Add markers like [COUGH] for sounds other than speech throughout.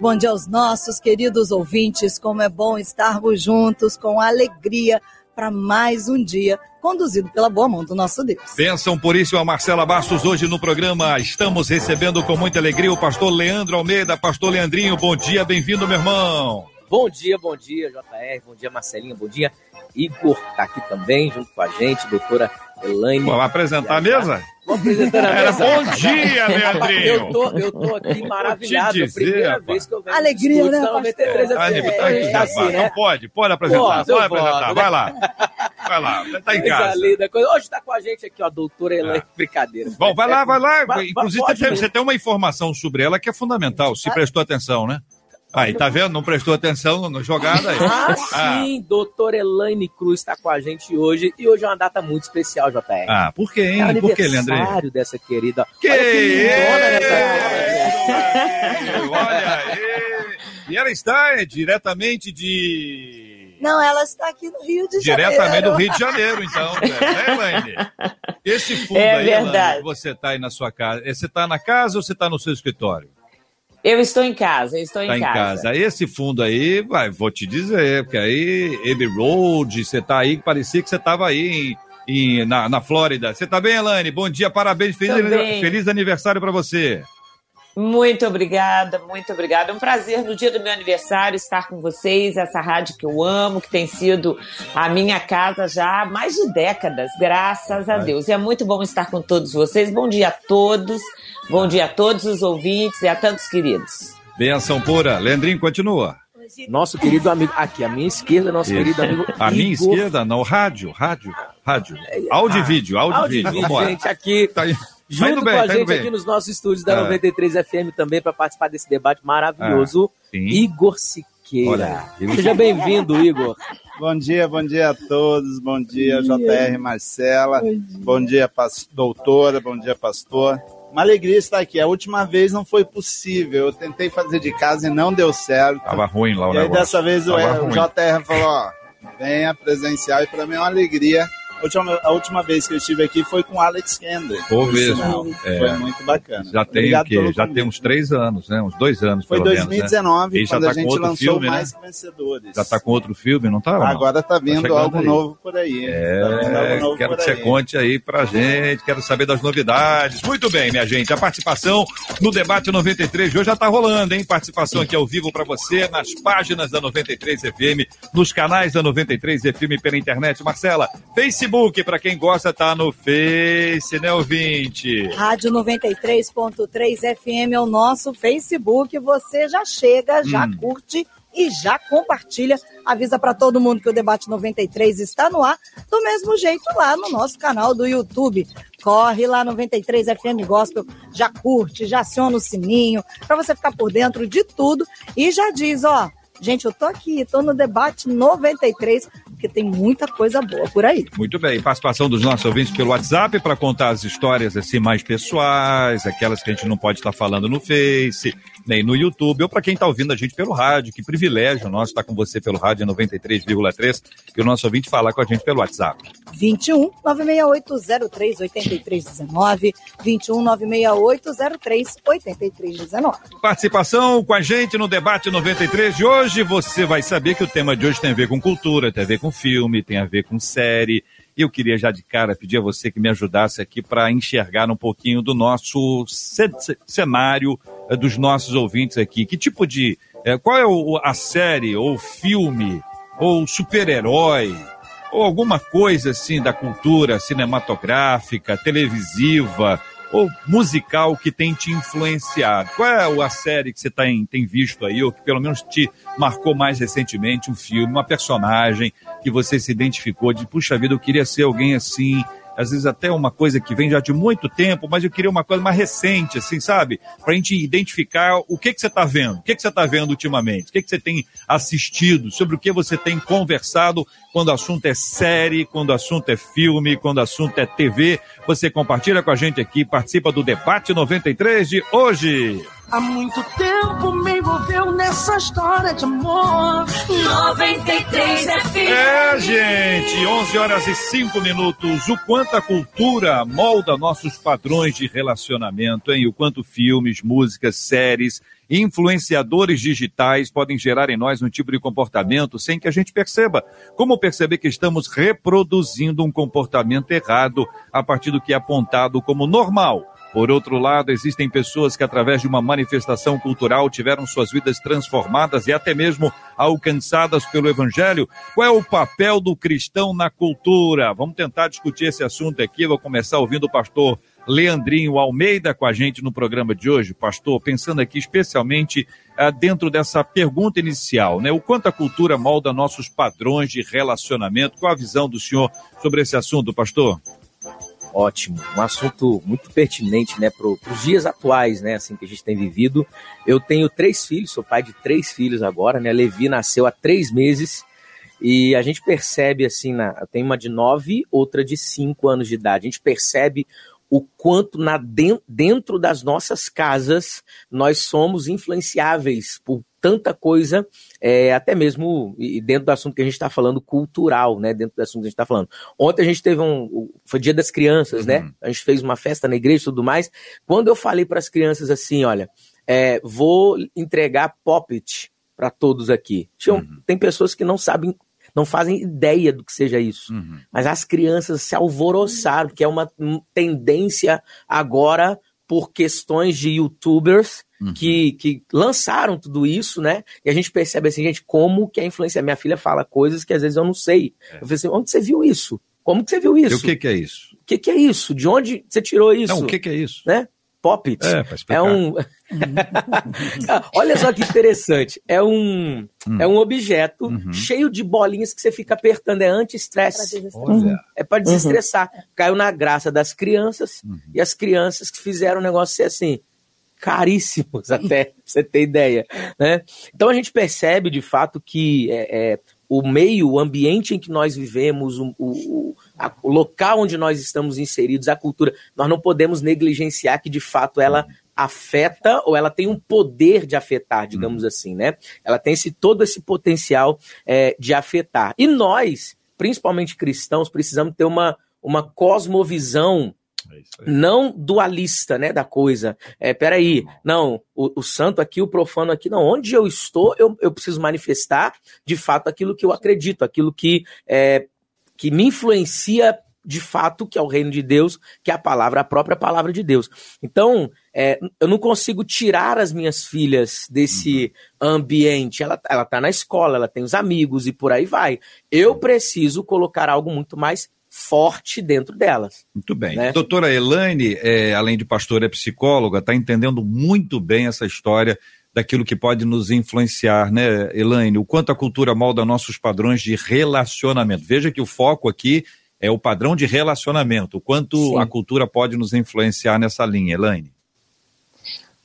Bom dia aos nossos queridos ouvintes, como é bom estarmos juntos com alegria para mais um dia conduzido pela boa mão do nosso Deus. Bênção por isso a Marcela Bastos hoje no programa. Estamos recebendo com muita alegria o pastor Leandro Almeida. Pastor Leandrinho, bom dia, bem-vindo, meu irmão. Bom dia, bom dia, JR, bom dia, Marcelinha, bom dia. Igor tá aqui também, junto com a gente, doutora Elaine. Vamos apresentar a mesa? Vou apresentar a Era mesa. bom dia, Leandrinho. Eu tô, eu tô [LAUGHS] aqui maravilhado. dizer, primeira rapaz. vez que eu venho Alegria, né, da 93 Ah, FM. Nico, tá A aqui, gente tá rapaz. assim, né? Não pode, pode apresentar, Pode, pode apresentar. posso. Vai lá. Vai lá, tá em Coisa casa. linda, coisa- Hoje tá com a gente aqui, ó, a doutora Elaine. Brincadeira. Bom, vai lá, vai lá. Vai- Inclusive, pode você tem uma informação sobre ela que é fundamental, se prestou atenção, né? Aí, tá vendo? Não prestou atenção na jogada aí. Ah, sim, doutora Elaine Cruz está com a gente hoje. E hoje é uma data muito especial, JR. Ah, por quê, é hein? Por quê, Leandrinho? aniversário dessa querida. Que Olha que lindona nessa isso, Olha aí. E ela está é, diretamente de... Não, ela está aqui no Rio de Janeiro. Diretamente do Rio de Janeiro, então, né, Elaine? Esse fundo É aí, verdade. Elaine, você está aí na sua casa. Você está na casa ou você está no seu escritório? Eu estou em casa, eu estou Está em casa. casa. Esse fundo aí, vai, vou te dizer, porque aí, Abbey Road, você tá aí, parecia que você estava aí em, em- na, na Flórida. Você tá bem, Elaine? Bom dia, parabéns, feliz, feliz aniversário para você. Muito obrigada, muito obrigada. É um prazer no dia do meu aniversário estar com vocês, essa rádio que eu amo, que tem sido a minha casa já há mais de décadas, graças a Deus. E é muito bom estar com todos vocês. Bom dia a todos, bom dia a todos os ouvintes e a tantos queridos. Benção pura. Leandrinho, continua. Nosso querido amigo. Aqui, à minha esquerda, nosso Isso. querido amigo. A minha Igor. esquerda, não, rádio, rádio, rádio. Áudio e vídeo, áudio e vídeo. vídeo, Vambora. gente, aqui. Tá, aí- Junto bem, com a gente bem. aqui nos nossos estúdios da É. 93 FM também para participar desse debate maravilhoso. Sim. Igor Siqueira. Seja bem-vindo, Igor. Bom dia, bom dia a todos. Bom dia, JR Marcela. Bom dia, pas- doutora. Bom dia, pastor. Uma alegria estar aqui. A última vez não foi possível. Eu tentei fazer de casa e não deu certo. Tava ruim lá o e aí negócio. dessa vez o, Tava o. JR falou: ó, venha presencial. E para mim é uma alegria. A última, a última vez que eu estive aqui foi com o Alex Kendrick. Foi mesmo, sinal. é. Foi muito bacana. Já tem Obrigado o quê? Já convite. tem uns três anos, né? Uns dois anos, Foi pelo menos, né? 2019 quando tá a gente lançou filme, né? Mais que Vencedores. Já tá com outro filme, não tá? não? Agora tá vindo chegando algo aí. novo por aí. Tá É, novo quero por que você aí. conte aí pra gente, quero saber das novidades. Muito bem, minha gente, a participação no debate 93 de hoje já tá rolando, hein? Participação aqui ao vivo pra você nas páginas da 93 FM, nos canais da 93 FM pela internet. Marcela, Facebook, pra quem gosta, tá no Face, né, ouvinte? Rádio 93.3 FM é o nosso Facebook. Você já chega, já Hum. curte e já compartilha. Avisa para todo mundo que o Debate 93 está no ar, do mesmo jeito lá no nosso canal do YouTube. Corre lá 93 FM Gospel, já curte, já aciona o sininho para você ficar por dentro de tudo e já diz, ó, gente, eu tô aqui, tô no Debate 93, porque tem muita coisa boa por aí. Muito bem, participação dos nossos ouvintes pelo WhatsApp para contar as histórias assim mais pessoais, aquelas que a gente não pode estar falando no Face, nem no YouTube, ou para quem está ouvindo a gente pelo rádio, que privilégio nosso estar com você pelo rádio 93,3 e o nosso ouvinte falar com a gente pelo WhatsApp. 21 96803 8319 21 96803 8319. Participação com a gente no debate 93 de hoje. Você vai saber que o tema de hoje tem a ver com cultura, tem a ver com filme, tem a ver com série. E eu queria já de cara pedir a você que me ajudasse aqui para enxergar um pouquinho do nosso ce- ce- cenário eh, dos nossos ouvintes aqui. Que tipo de. eh, qual é a série, ou filme, ou super-herói, ou alguma coisa assim da cultura cinematográfica, televisiva ou musical que tem te influenciado? Qual é a série que você tá em, tem visto aí, ou que pelo menos te marcou mais recentemente, um filme, uma personagem que você se identificou de, puxa vida, eu queria ser alguém assim, às vezes até uma coisa que vem já de muito tempo, mas eu queria uma coisa mais recente, assim, sabe? Para a gente identificar o que, que você está vendo, o que, que você está vendo ultimamente, o que, que você tem assistido, sobre o que você tem conversado quando o assunto é série, quando o assunto é filme, quando o assunto é TV. Você compartilha com a gente aqui, participa do Debate 93 de hoje. Há muito tempo me envolveu nessa história de amor. 93 FM. É, gente, 11 horas e 5 minutos. O quanto a cultura molda nossos padrões de relacionamento, hein? O quanto filmes, músicas, séries, influenciadores digitais podem gerar em nós um tipo de comportamento sem que a gente perceba. Como perceber que estamos reproduzindo um comportamento errado a partir do que é apontado como normal? Por outro lado, existem pessoas que, através de uma manifestação cultural, tiveram suas vidas transformadas e até mesmo alcançadas pelo Evangelho. Qual é o papel do cristão na cultura? Vamos tentar discutir esse assunto aqui. Vou começar ouvindo o pastor Leandrinho Almeida com a gente no programa de hoje, pastor, pensando aqui especialmente ah, dentro dessa pergunta inicial, né? O quanto a cultura molda nossos padrões de relacionamento. Qual a visão do senhor sobre esse assunto, pastor? Ótimo, um assunto muito pertinente, né, para os dias atuais, né, assim que a gente tem vivido. Eu tenho três filhos, sou pai de três filhos agora, né. Levi nasceu há três meses e a gente percebe assim, na, tenho uma de nove, outra de cinco anos de idade. A gente percebe o quanto na, dentro das nossas casas nós somos influenciáveis por tanta coisa, é, até mesmo e dentro do assunto que a gente está falando, cultural, né? Dentro do assunto que a gente está falando. Ontem a gente teve um. Foi dia das crianças, né? uhum. né? A gente fez uma festa na igreja e tudo mais. Quando eu falei para as crianças assim, olha, é, vou entregar poppet para todos aqui. Tinham, uhum. Tem pessoas que não sabem não fazem ideia do que seja isso. Uhum. Mas as crianças se alvoroçaram, que é uma tendência agora por questões de youtubers uhum. que, que lançaram tudo isso, né? E a gente percebe assim, gente, como que a influência. Minha filha fala coisas que às vezes eu não sei. É. Eu falei assim, onde você viu isso? Como que você viu isso? E o que, que é isso? O que, que é isso? De onde você tirou isso? Não, o que, que é isso? Né? Poppets. É, é um. [LAUGHS] Olha só que interessante. É um, hum. é um objeto uhum. cheio de bolinhas que você fica apertando. É anti-estresse. É para desestressar. Uhum. Caiu na graça das crianças uhum. e as crianças que fizeram o negócio ser assim caríssimos [LAUGHS] até, pra você ter ideia. Né? Então a gente percebe de fato que é, é, o meio, o ambiente em que nós vivemos, o, o, a, o local onde nós estamos inseridos, a cultura, nós não podemos negligenciar que de fato ela afeta ou ela tem um poder de afetar, digamos uhum. assim, né? Ela tem esse, todo esse potencial é, de afetar. E nós, principalmente cristãos, precisamos ter uma, uma cosmovisão não dualista, né, da coisa. É, peraí, não, o, o, santo aqui, o profano aqui, não. Onde eu estou, eu, eu preciso manifestar, de fato, aquilo que eu acredito, aquilo que, é, que me influencia de fato, que é o reino de Deus, que é a palavra, a própria palavra de Deus. Então, é, eu não consigo tirar as minhas filhas desse uhum. ambiente. Ela, ela tá na escola, ela tem os amigos e por aí vai. Eu preciso colocar algo muito mais forte dentro delas. Muito bem. Né? Doutora Elaine, é, além de pastora, é psicóloga, está entendendo muito bem essa história daquilo que pode nos influenciar, né, Elaine? O quanto a cultura molda nossos padrões de relacionamento. Veja que o foco aqui é o padrão de relacionamento. O quanto Sim. a cultura pode nos influenciar nessa linha, Elaine?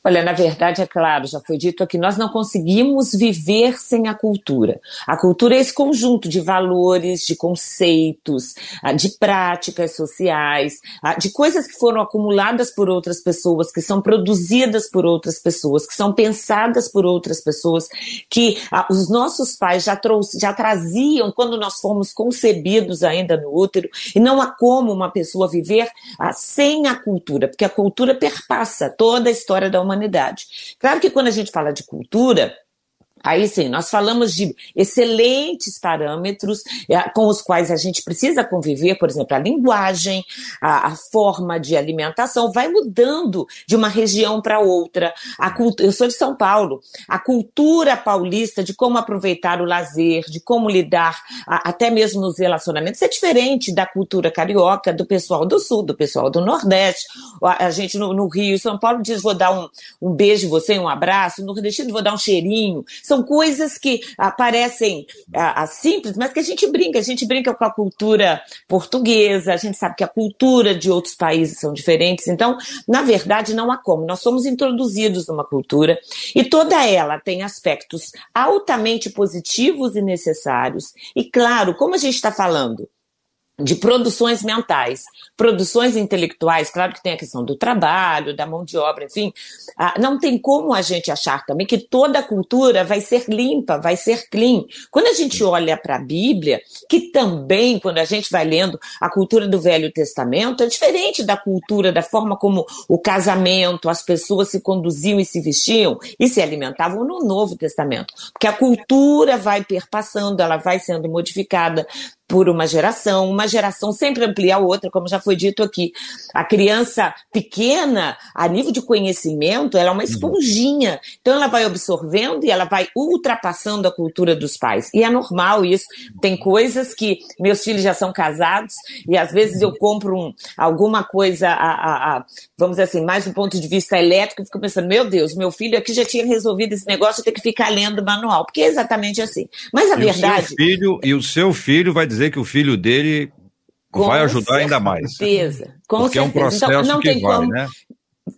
Olha, na verdade, é claro, já foi dito aqui, nós não conseguimos viver sem a cultura. A cultura é esse conjunto de valores, de conceitos, ah, de práticas sociais, ah, de coisas que foram acumuladas por outras pessoas, que são produzidas por outras pessoas, que são pensadas por outras pessoas, que ah, os nossos pais já, trouxe, já traziam quando nós fomos concebidos ainda no útero, e não há como uma pessoa viver sem a cultura, porque a cultura perpassa toda a história da humanidade humanidade. Claro que quando a gente fala de cultura, Aí sim, nós falamos de excelentes parâmetros é, com os quais a gente precisa conviver, por exemplo, a linguagem, a, a forma de alimentação vai mudando de uma região para outra. A eu sou de São Paulo, a cultura paulista de como aproveitar o lazer, de como lidar a, até mesmo nos relacionamentos é diferente da cultura carioca, do pessoal do Sul, do pessoal do Nordeste. A, a gente no, no, Rio São Paulo diz vou dar um, um beijo você, um abraço, no Nordestino vou dar um cheirinho. São coisas que parecem ah, simples, mas que a gente brinca. A gente brinca com a cultura portuguesa, a gente sabe que a cultura de outros países são diferentes. Então, na verdade, não há como. Nós somos introduzidos numa cultura e toda ela tem aspectos altamente positivos e necessários. E, claro, como a gente está falando de produções mentais, produções intelectuais, claro que tem a questão do trabalho, da mão de obra, enfim, ah, não tem como a gente achar também que toda a cultura vai ser limpa, vai ser clean. Quando a gente olha para a Bíblia, que também, quando a gente vai lendo a cultura do Velho Testamento, é diferente da cultura, da forma como o casamento, as pessoas se conduziam e se vestiam e se alimentavam no Novo Testamento. Porque a cultura vai perpassando, ela vai sendo modificada por uma geração, uma geração sempre amplia a outra, como já foi dito aqui. A criança pequena, a nível de conhecimento, ela é uma esponjinha. Então ela vai absorvendo e ela vai ultrapassando a cultura dos pais. E é normal isso. Tem coisas que meus filhos já são casados e às vezes eu compro um, alguma coisa, a, a, a, vamos dizer assim, mais do ponto de vista elétrico, e fico pensando, meu Deus, meu filho aqui já tinha resolvido esse negócio, eu tenho que ficar lendo manual, porque é exatamente assim. Mas a e verdade. O seu filho, e o seu filho vai dizer dizer que o filho dele com vai ajudar certeza, ainda mais. Com Porque certeza. é um processo então, não que tem vai, como, né?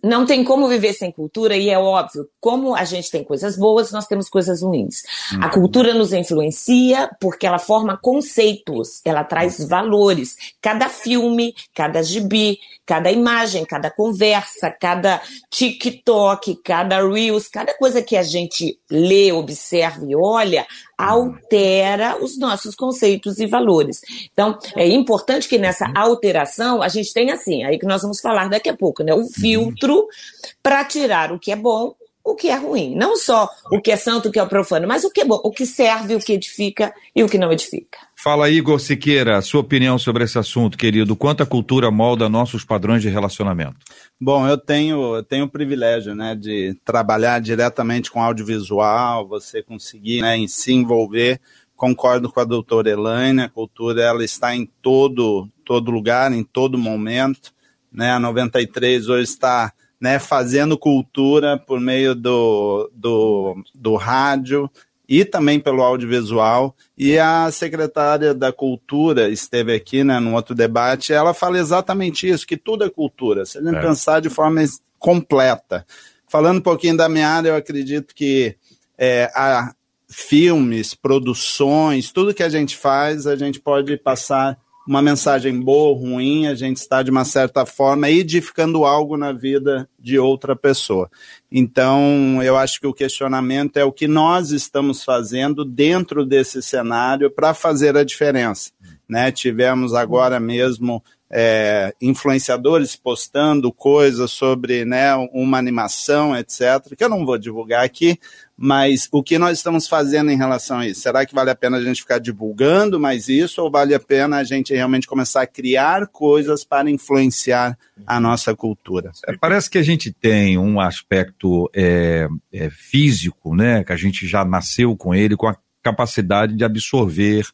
não tem como viver sem cultura, e é óbvio, como a gente tem coisas boas, nós temos coisas ruins. A cultura nos influencia porque ela forma conceitos, ela traz valores. Cada filme, cada gibi, cada imagem, cada conversa, cada TikTok, cada Reels, cada coisa que a gente lê, observa e olha, altera os nossos conceitos e valores. Então, é importante que nessa alteração a gente tenha assim, aí que nós vamos falar daqui a pouco, né? O filtro para tirar o que é bom o que é ruim. Não só o que é santo, o que é profano, mas o que é bom, o que serve, o que edifica e o que não edifica. Fala, Igor Siqueira, sua opinião sobre esse assunto, querido. Quanto a cultura molda nossos padrões de relacionamento? Bom, eu tenho, eu tenho o privilégio né, de trabalhar diretamente com audiovisual, você conseguir né, em se envolver. Concordo com a doutora Elaine, a cultura ela está em todo, todo lugar, em todo momento. Né? A 93 hoje está né, fazendo cultura por meio do, do, do rádio e também pelo audiovisual. E a secretária da Cultura esteve aqui né, num outro debate, ela fala exatamente isso, que tudo é cultura, se a gente é. pensar de forma completa. Falando um pouquinho da minha área, eu acredito que é, a filmes, produções, tudo que a gente faz, a gente pode passar uma mensagem boa ou ruim, a gente está, de uma certa forma, edificando algo na vida de outra pessoa. Então, eu acho que o questionamento é o que nós estamos fazendo dentro desse cenário para fazer a diferença. Né? Tivemos agora mesmo é, influenciadores postando coisas sobre né, uma animação, etc., que eu não vou divulgar aqui, mas o que nós estamos fazendo em relação a isso? Será que vale a pena a gente ficar divulgando mais isso ou vale a pena a gente realmente começar a criar coisas para influenciar a nossa cultura? É, parece que a gente tem um aspecto é, é, físico, né, que a gente já nasceu com ele, com a capacidade de absorver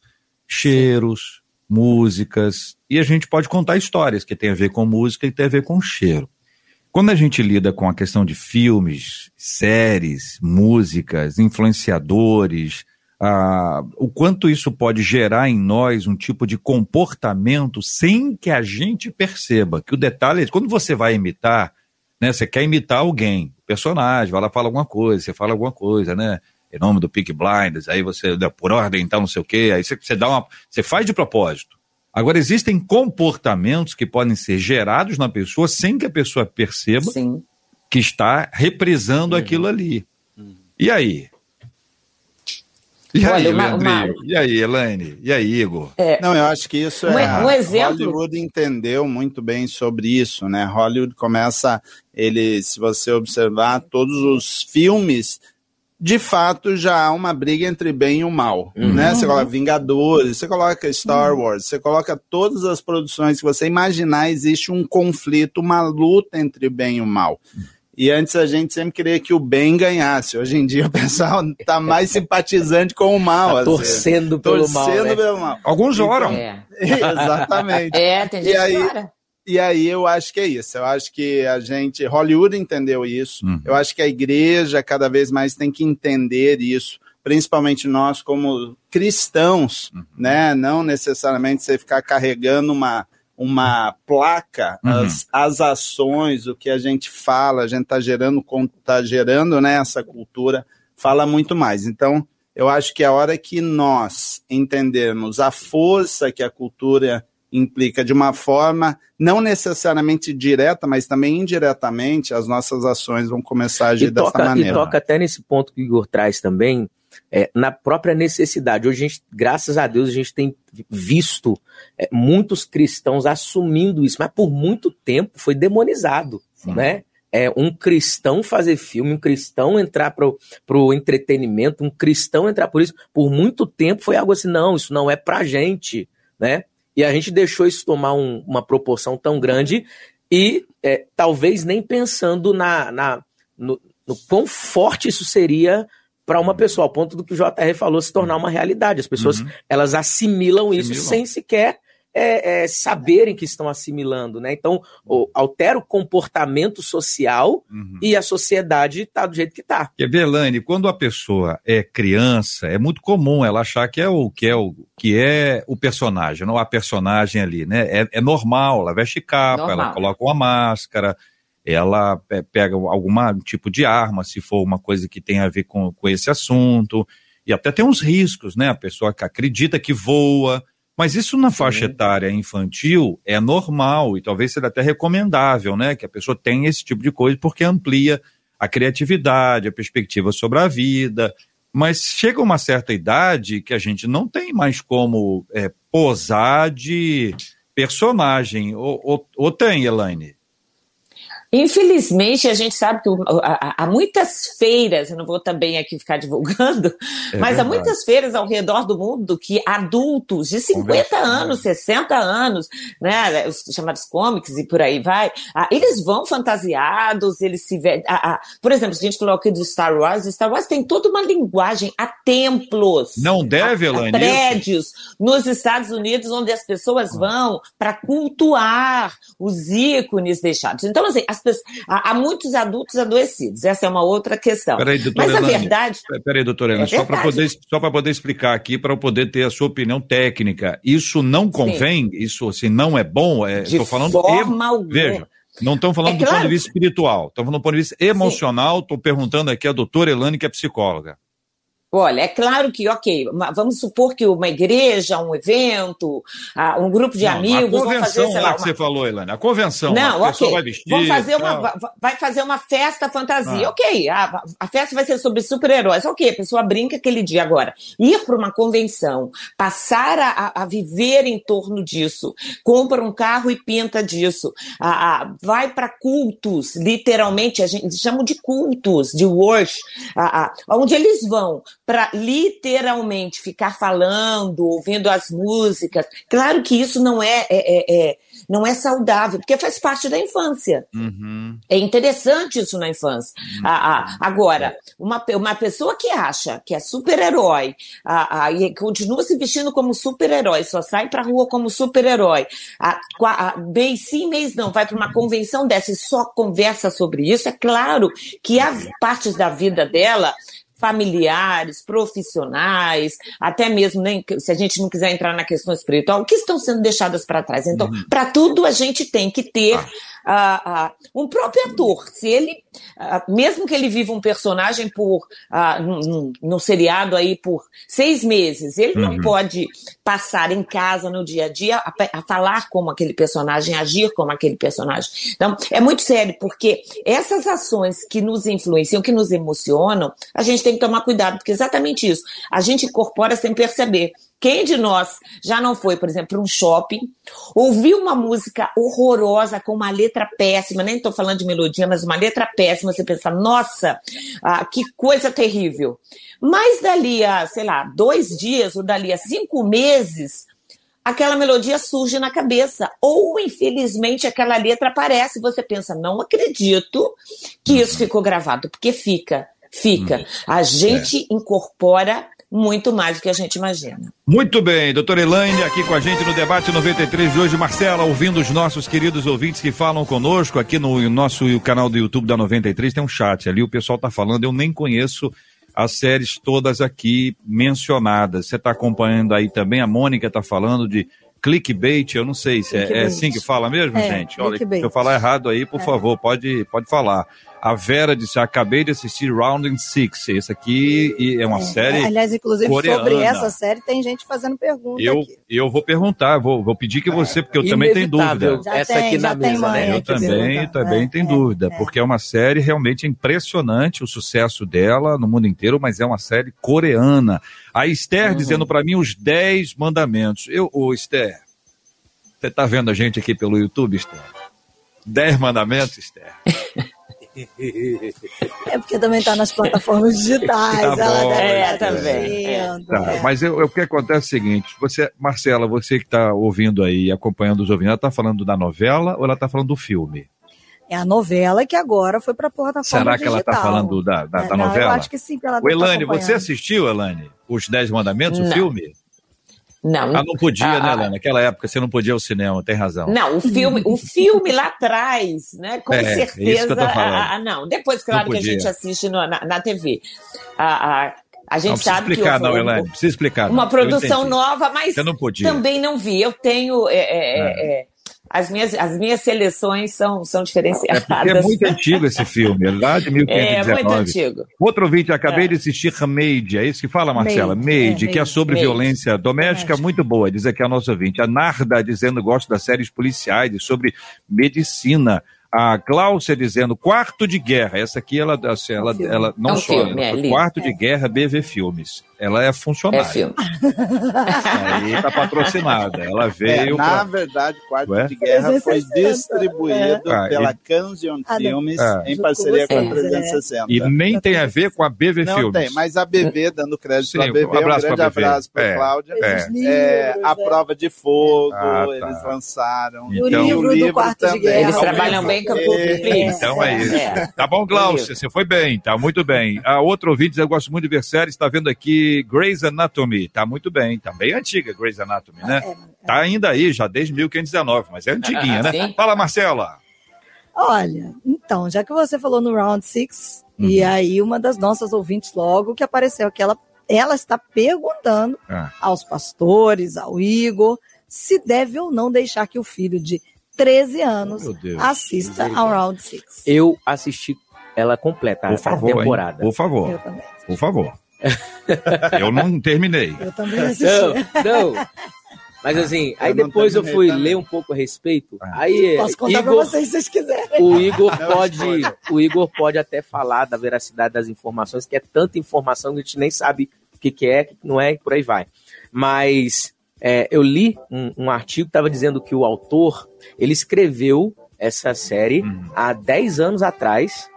cheiros, músicas, e a gente pode contar histórias que tem a ver com música e tem a ver com cheiro. Quando a gente lida com a questão de filmes, séries, músicas, influenciadores, ah, o quanto isso pode gerar em nós um tipo de comportamento sem que a gente perceba. Que o detalhe é, quando você vai imitar, né, você quer imitar alguém, personagem, vai lá falar alguma coisa, você fala alguma coisa, né? Em nome do Peak Blinders, aí você, por ordem, então, não sei o quê, aí você, você dá uma. Você faz de propósito. Agora, existem comportamentos que podem ser gerados na pessoa sem que a pessoa perceba Sim. que está reprisando uhum. aquilo ali. Uhum. E aí? E Olha, aí, uma, uma... E aí, Elaine? E aí, Igor? É, Não, eu acho que isso um, é. Um exemplo... Hollywood entendeu muito bem sobre isso, né? Hollywood começa, ele, se você observar, todos os filmes de fato já há uma briga entre bem e o mal, uhum. né? Você coloca Vingadores, você coloca Star uhum. Wars, você coloca todas as produções que você imaginar, existe um conflito, uma luta entre bem e o mal. E antes a gente sempre queria que o bem ganhasse. Hoje em dia o pessoal tá mais [LAUGHS] simpatizante com o mal. Tá torcendo pelo torcendo mal. Torcendo né? pelo mal. Alguns então, oram. É. Exatamente. É, tem gente e aí, e aí eu acho que é isso. Eu acho que a gente, Hollywood entendeu isso. Uhum. Eu acho que a igreja cada vez mais tem que entender isso, principalmente nós como cristãos, uhum. né? Não necessariamente você ficar carregando uma uma placa, uhum. as, as ações, o que a gente fala, a gente está gerando, tá gerando né, essa cultura, fala muito mais. Então, eu acho que a hora que nós entendermos a força que a cultura implica de uma forma não necessariamente direta, mas também indiretamente, as nossas ações vão começar a agir e dessa toca, maneira. E toca até nesse ponto que o Igor traz também, é, na própria necessidade. Hoje, a gente, graças a Deus, a gente tem visto é, muitos cristãos assumindo isso, mas por muito tempo foi demonizado, Sim. né? É, um cristão fazer filme, um cristão entrar para o entretenimento, um cristão entrar por isso, por muito tempo foi algo assim, não, isso não é pra gente, né? E a gente deixou isso tomar um, uma proporção tão grande e é, talvez nem pensando na, na no, no quão forte isso seria para uma pessoa, ao ponto do que o JR falou se tornar uma realidade. As pessoas uhum. elas assimilam, assimilam isso sem sequer é, é, saberem que estão assimilando, né? Então, altera o comportamento social uhum. e a sociedade está do jeito que está. E Belane, quando a pessoa é criança, é muito comum ela achar que é o que é o que é o personagem, não a personagem ali, né? É, é normal, ela veste capa, normal. ela coloca uma máscara, ela pega algum tipo de arma, se for uma coisa que tem a ver com, com esse assunto, e até tem uns riscos, né? A pessoa que acredita que voa, mas isso na faixa Sim. etária infantil é normal e talvez seja até recomendável, né? Que a pessoa tenha esse tipo de coisa, porque amplia a criatividade, a perspectiva sobre a vida. Mas chega uma certa idade que a gente não tem mais como é, posar de personagem. Ou, ou, ou tem, Elaine? Infelizmente, a gente sabe que há muitas feiras, eu não vou também aqui ficar divulgando, é mas verdade. há muitas feiras ao redor do mundo que adultos de 50 anos, 60 anos, né, os chamados comics e por aí vai, ah, eles vão fantasiados, eles se vê, ah, ah, por exemplo, se a gente falou aqui do Star Wars, Star Wars tem toda uma linguagem a templos. Não deve, a, a prédios nos Estados Unidos onde as pessoas vão para cultuar os ícones deixados. Então, assim, as pessoas, há, há, muitos adultos adoecidos. Essa é uma outra questão. Peraí, doutora Mas Elane, a verdade. Peraí, doutora Helena, é só para poder, só poder explicar aqui, para eu poder ter a sua opinião técnica. Isso não convém? Sim. Isso assim, não é bom? É, de falando forma alguma. Veja. Não estamos falando é do claro. ponto de vista espiritual, estamos falando do ponto de vista emocional. Estou perguntando aqui a doutora Elane, que é psicóloga. Olha, é claro que, ok, vamos supor que uma igreja, um evento, um grupo de não, amigos vão fazer, sei lá, uma... que você falou, Helena, a convenção, não, a okay. vai vestir. Vão fazer uma, vai fazer uma festa fantasia, ah. ok, a, a, festa vai ser sobre super-heróis, ok, a pessoa brinca aquele dia agora. Ir para uma convenção, passar a, a, viver em torno disso, compra um carro e pinta disso, a, vai para cultos, literalmente, a gente chama de cultos, de worship, onde eles vão para literalmente ficar falando, ouvindo as músicas. Claro que isso não é, é, é, é não é saudável, porque faz parte da infância. Uhum. É interessante isso na infância. Uhum. Ah, ah, agora, uma, uma pessoa que acha que é super-herói ah, e continua se vestindo como super-herói, só sai pra rua como super-herói, mês sim, mês não, vai para uma convenção dessa e só conversa sobre isso, é claro que há partes da vida dela familiares, profissionais, até mesmo nem se a gente não quiser entrar na questão espiritual, que estão sendo deixadas para trás. Então, uhum. para tudo a gente tem que ter ah uh, uh, um próprio ator, se ele, uh, mesmo que ele viva um personagem por num, num, seriado aí por seis meses, ele uhum. não pode passar em casa no dia a dia a, a, falar como aquele personagem, agir como aquele personagem. Então, é muito sério, porque essas ações que nos influenciam, que nos emocionam, a gente tem que tomar cuidado, porque é exatamente isso. A gente incorpora sem perceber. Quem de nós já não foi, por exemplo, para um shopping, ouviu uma música horrorosa com uma letra péssima, nem estou falando de melodia, mas uma letra péssima, você pensa, nossa, ah, que coisa terrível. Mas dali a, sei lá, dois dias ou dali a cinco meses, aquela melodia surge na cabeça. Ou, infelizmente, aquela letra aparece e você pensa, não acredito que isso ficou gravado, porque fica, fica. A gente incorpora muito mais do que a gente imagina. Muito bem, doutora Elaine aqui com a gente no debate 93 de hoje. Marcela, ouvindo os nossos queridos ouvintes que falam conosco aqui no nosso canal do YouTube da 93, tem um chat ali, o pessoal tá falando, eu nem conheço as séries todas aqui mencionadas. Você está acompanhando aí também, a Mônica está falando de clickbait, eu não sei se é, é, assim que fala mesmo, é, gente. Olha, se eu falar errado aí, por é. favor, pode, pode falar. A Vera disse: acabei de assistir Round Six. Esse aqui é uma é. série. Aliás, inclusive, coreana. sobre essa série tem gente fazendo pergunta. Eu, aqui. eu vou perguntar, vou, vou pedir que você, porque eu também tenho dúvida. Já essa tem, aqui na mesa, né? Eu também, também é, tenho é, dúvida, é. porque é uma série realmente impressionante o sucesso dela no mundo inteiro, mas é uma série coreana. A Esther uhum. dizendo para mim os 10 mandamentos. Eu, ô Esther, você está vendo a gente aqui pelo YouTube, Esther? 10 mandamentos, Esther? [LAUGHS] É porque também está nas plataformas digitais. tá ela é, também. É. Tá, mas eu, eu, o que acontece é o seguinte: você, Marcela, você que está ouvindo aí, acompanhando os ouvintes, ela está falando da novela ou ela está falando do filme? É a novela que agora foi para a plataforma Será que ela está falando da, da, da é, novela? eu acho que sim. Ela o Elane, você assistiu, Elane, Os Dez Mandamentos, não. o filme? Não. Ah, não podia, ah, né, Helena? Naquela época você não podia ir ao cinema, tem razão. Não, o filme, o filme lá atrás, né? Com é, certeza. É ah, ah, não, depois, claro, que a gente assiste no, na, na TV. A, a, a gente não sabe explicar, que. Não, Helene, precisa explicar. Uma produção nova, mas não podia. também não vi. Eu tenho. É, é, é. é as minhas, as minhas seleções são, são diferenciadas. É, é muito antigo esse filme, é lá de 1519. [LAUGHS] É, muito antigo. Outro vídeo, acabei é. de assistir Made, é isso que fala, Marcela? Made, Made, é, que é sobre Made. violência doméstica, muito boa, diz aqui a nossa ouvinte. A Narda dizendo gosta das séries policiais, sobre medicina a Gláucia dizendo quarto de guerra. Essa aqui ela, assim, ela, é ela não é um só filme, é quarto de guerra BV Filmes. Ela é funcionária. É filme. Aí tá patrocinada. Ela é, veio. É, na pra... verdade, quarto Ué? de guerra foi distribuído é. pela Canzion ah, Filmes em parceria com a 360. E nem tem a ver com a BV não Filmes. Não tem, mas a BV, dando crédito para a BV, um, abraço um grande abraço para Cláudia. É. a prova de fogo, ah, tá. eles lançaram. Então, o livro, o livro do quarto também. de guerra. Eles trabalham bem com o público. Então é isso. Tá bom, Glaucia, você foi bem, tá muito bem. A outro ouvinte, eu gosto muito de ver séries, está vendo aqui Grey's Anatomy. Tá muito bem, tá bem antiga Grey's Anatomy, né? É, é. Tá ainda aí, já desde 1519, mas é antiguinha, né? [LAUGHS] Fala, Marcela. Olha, então, já que você falou no Round Six, uhum. e aí uma das nossas ouvintes logo que apareceu, que ela, ela está perguntando ah. aos pastores, ao Igor, se deve ou não deixar que o filho de 13 anos oh, assista ao Round Six. Eu assisti ela completa, por favor, a temporada. Hein? Por favor. Por favor. Eu não terminei. Eu também assisti. Não, não. Mas assim, aí eu depois eu fui também. ler um pouco a respeito. Ah. Aí, Posso contar Igor, pra vocês se vocês quiserem. O Igor pode, o Igor pode até falar da veracidade das informações, que é tanta informação que a gente nem sabe o que, que é, o que não é, e por aí vai. Mas é, eu li um, um artigo que estava dizendo que o autor ele escreveu essa série uhum. há 10 anos atrás.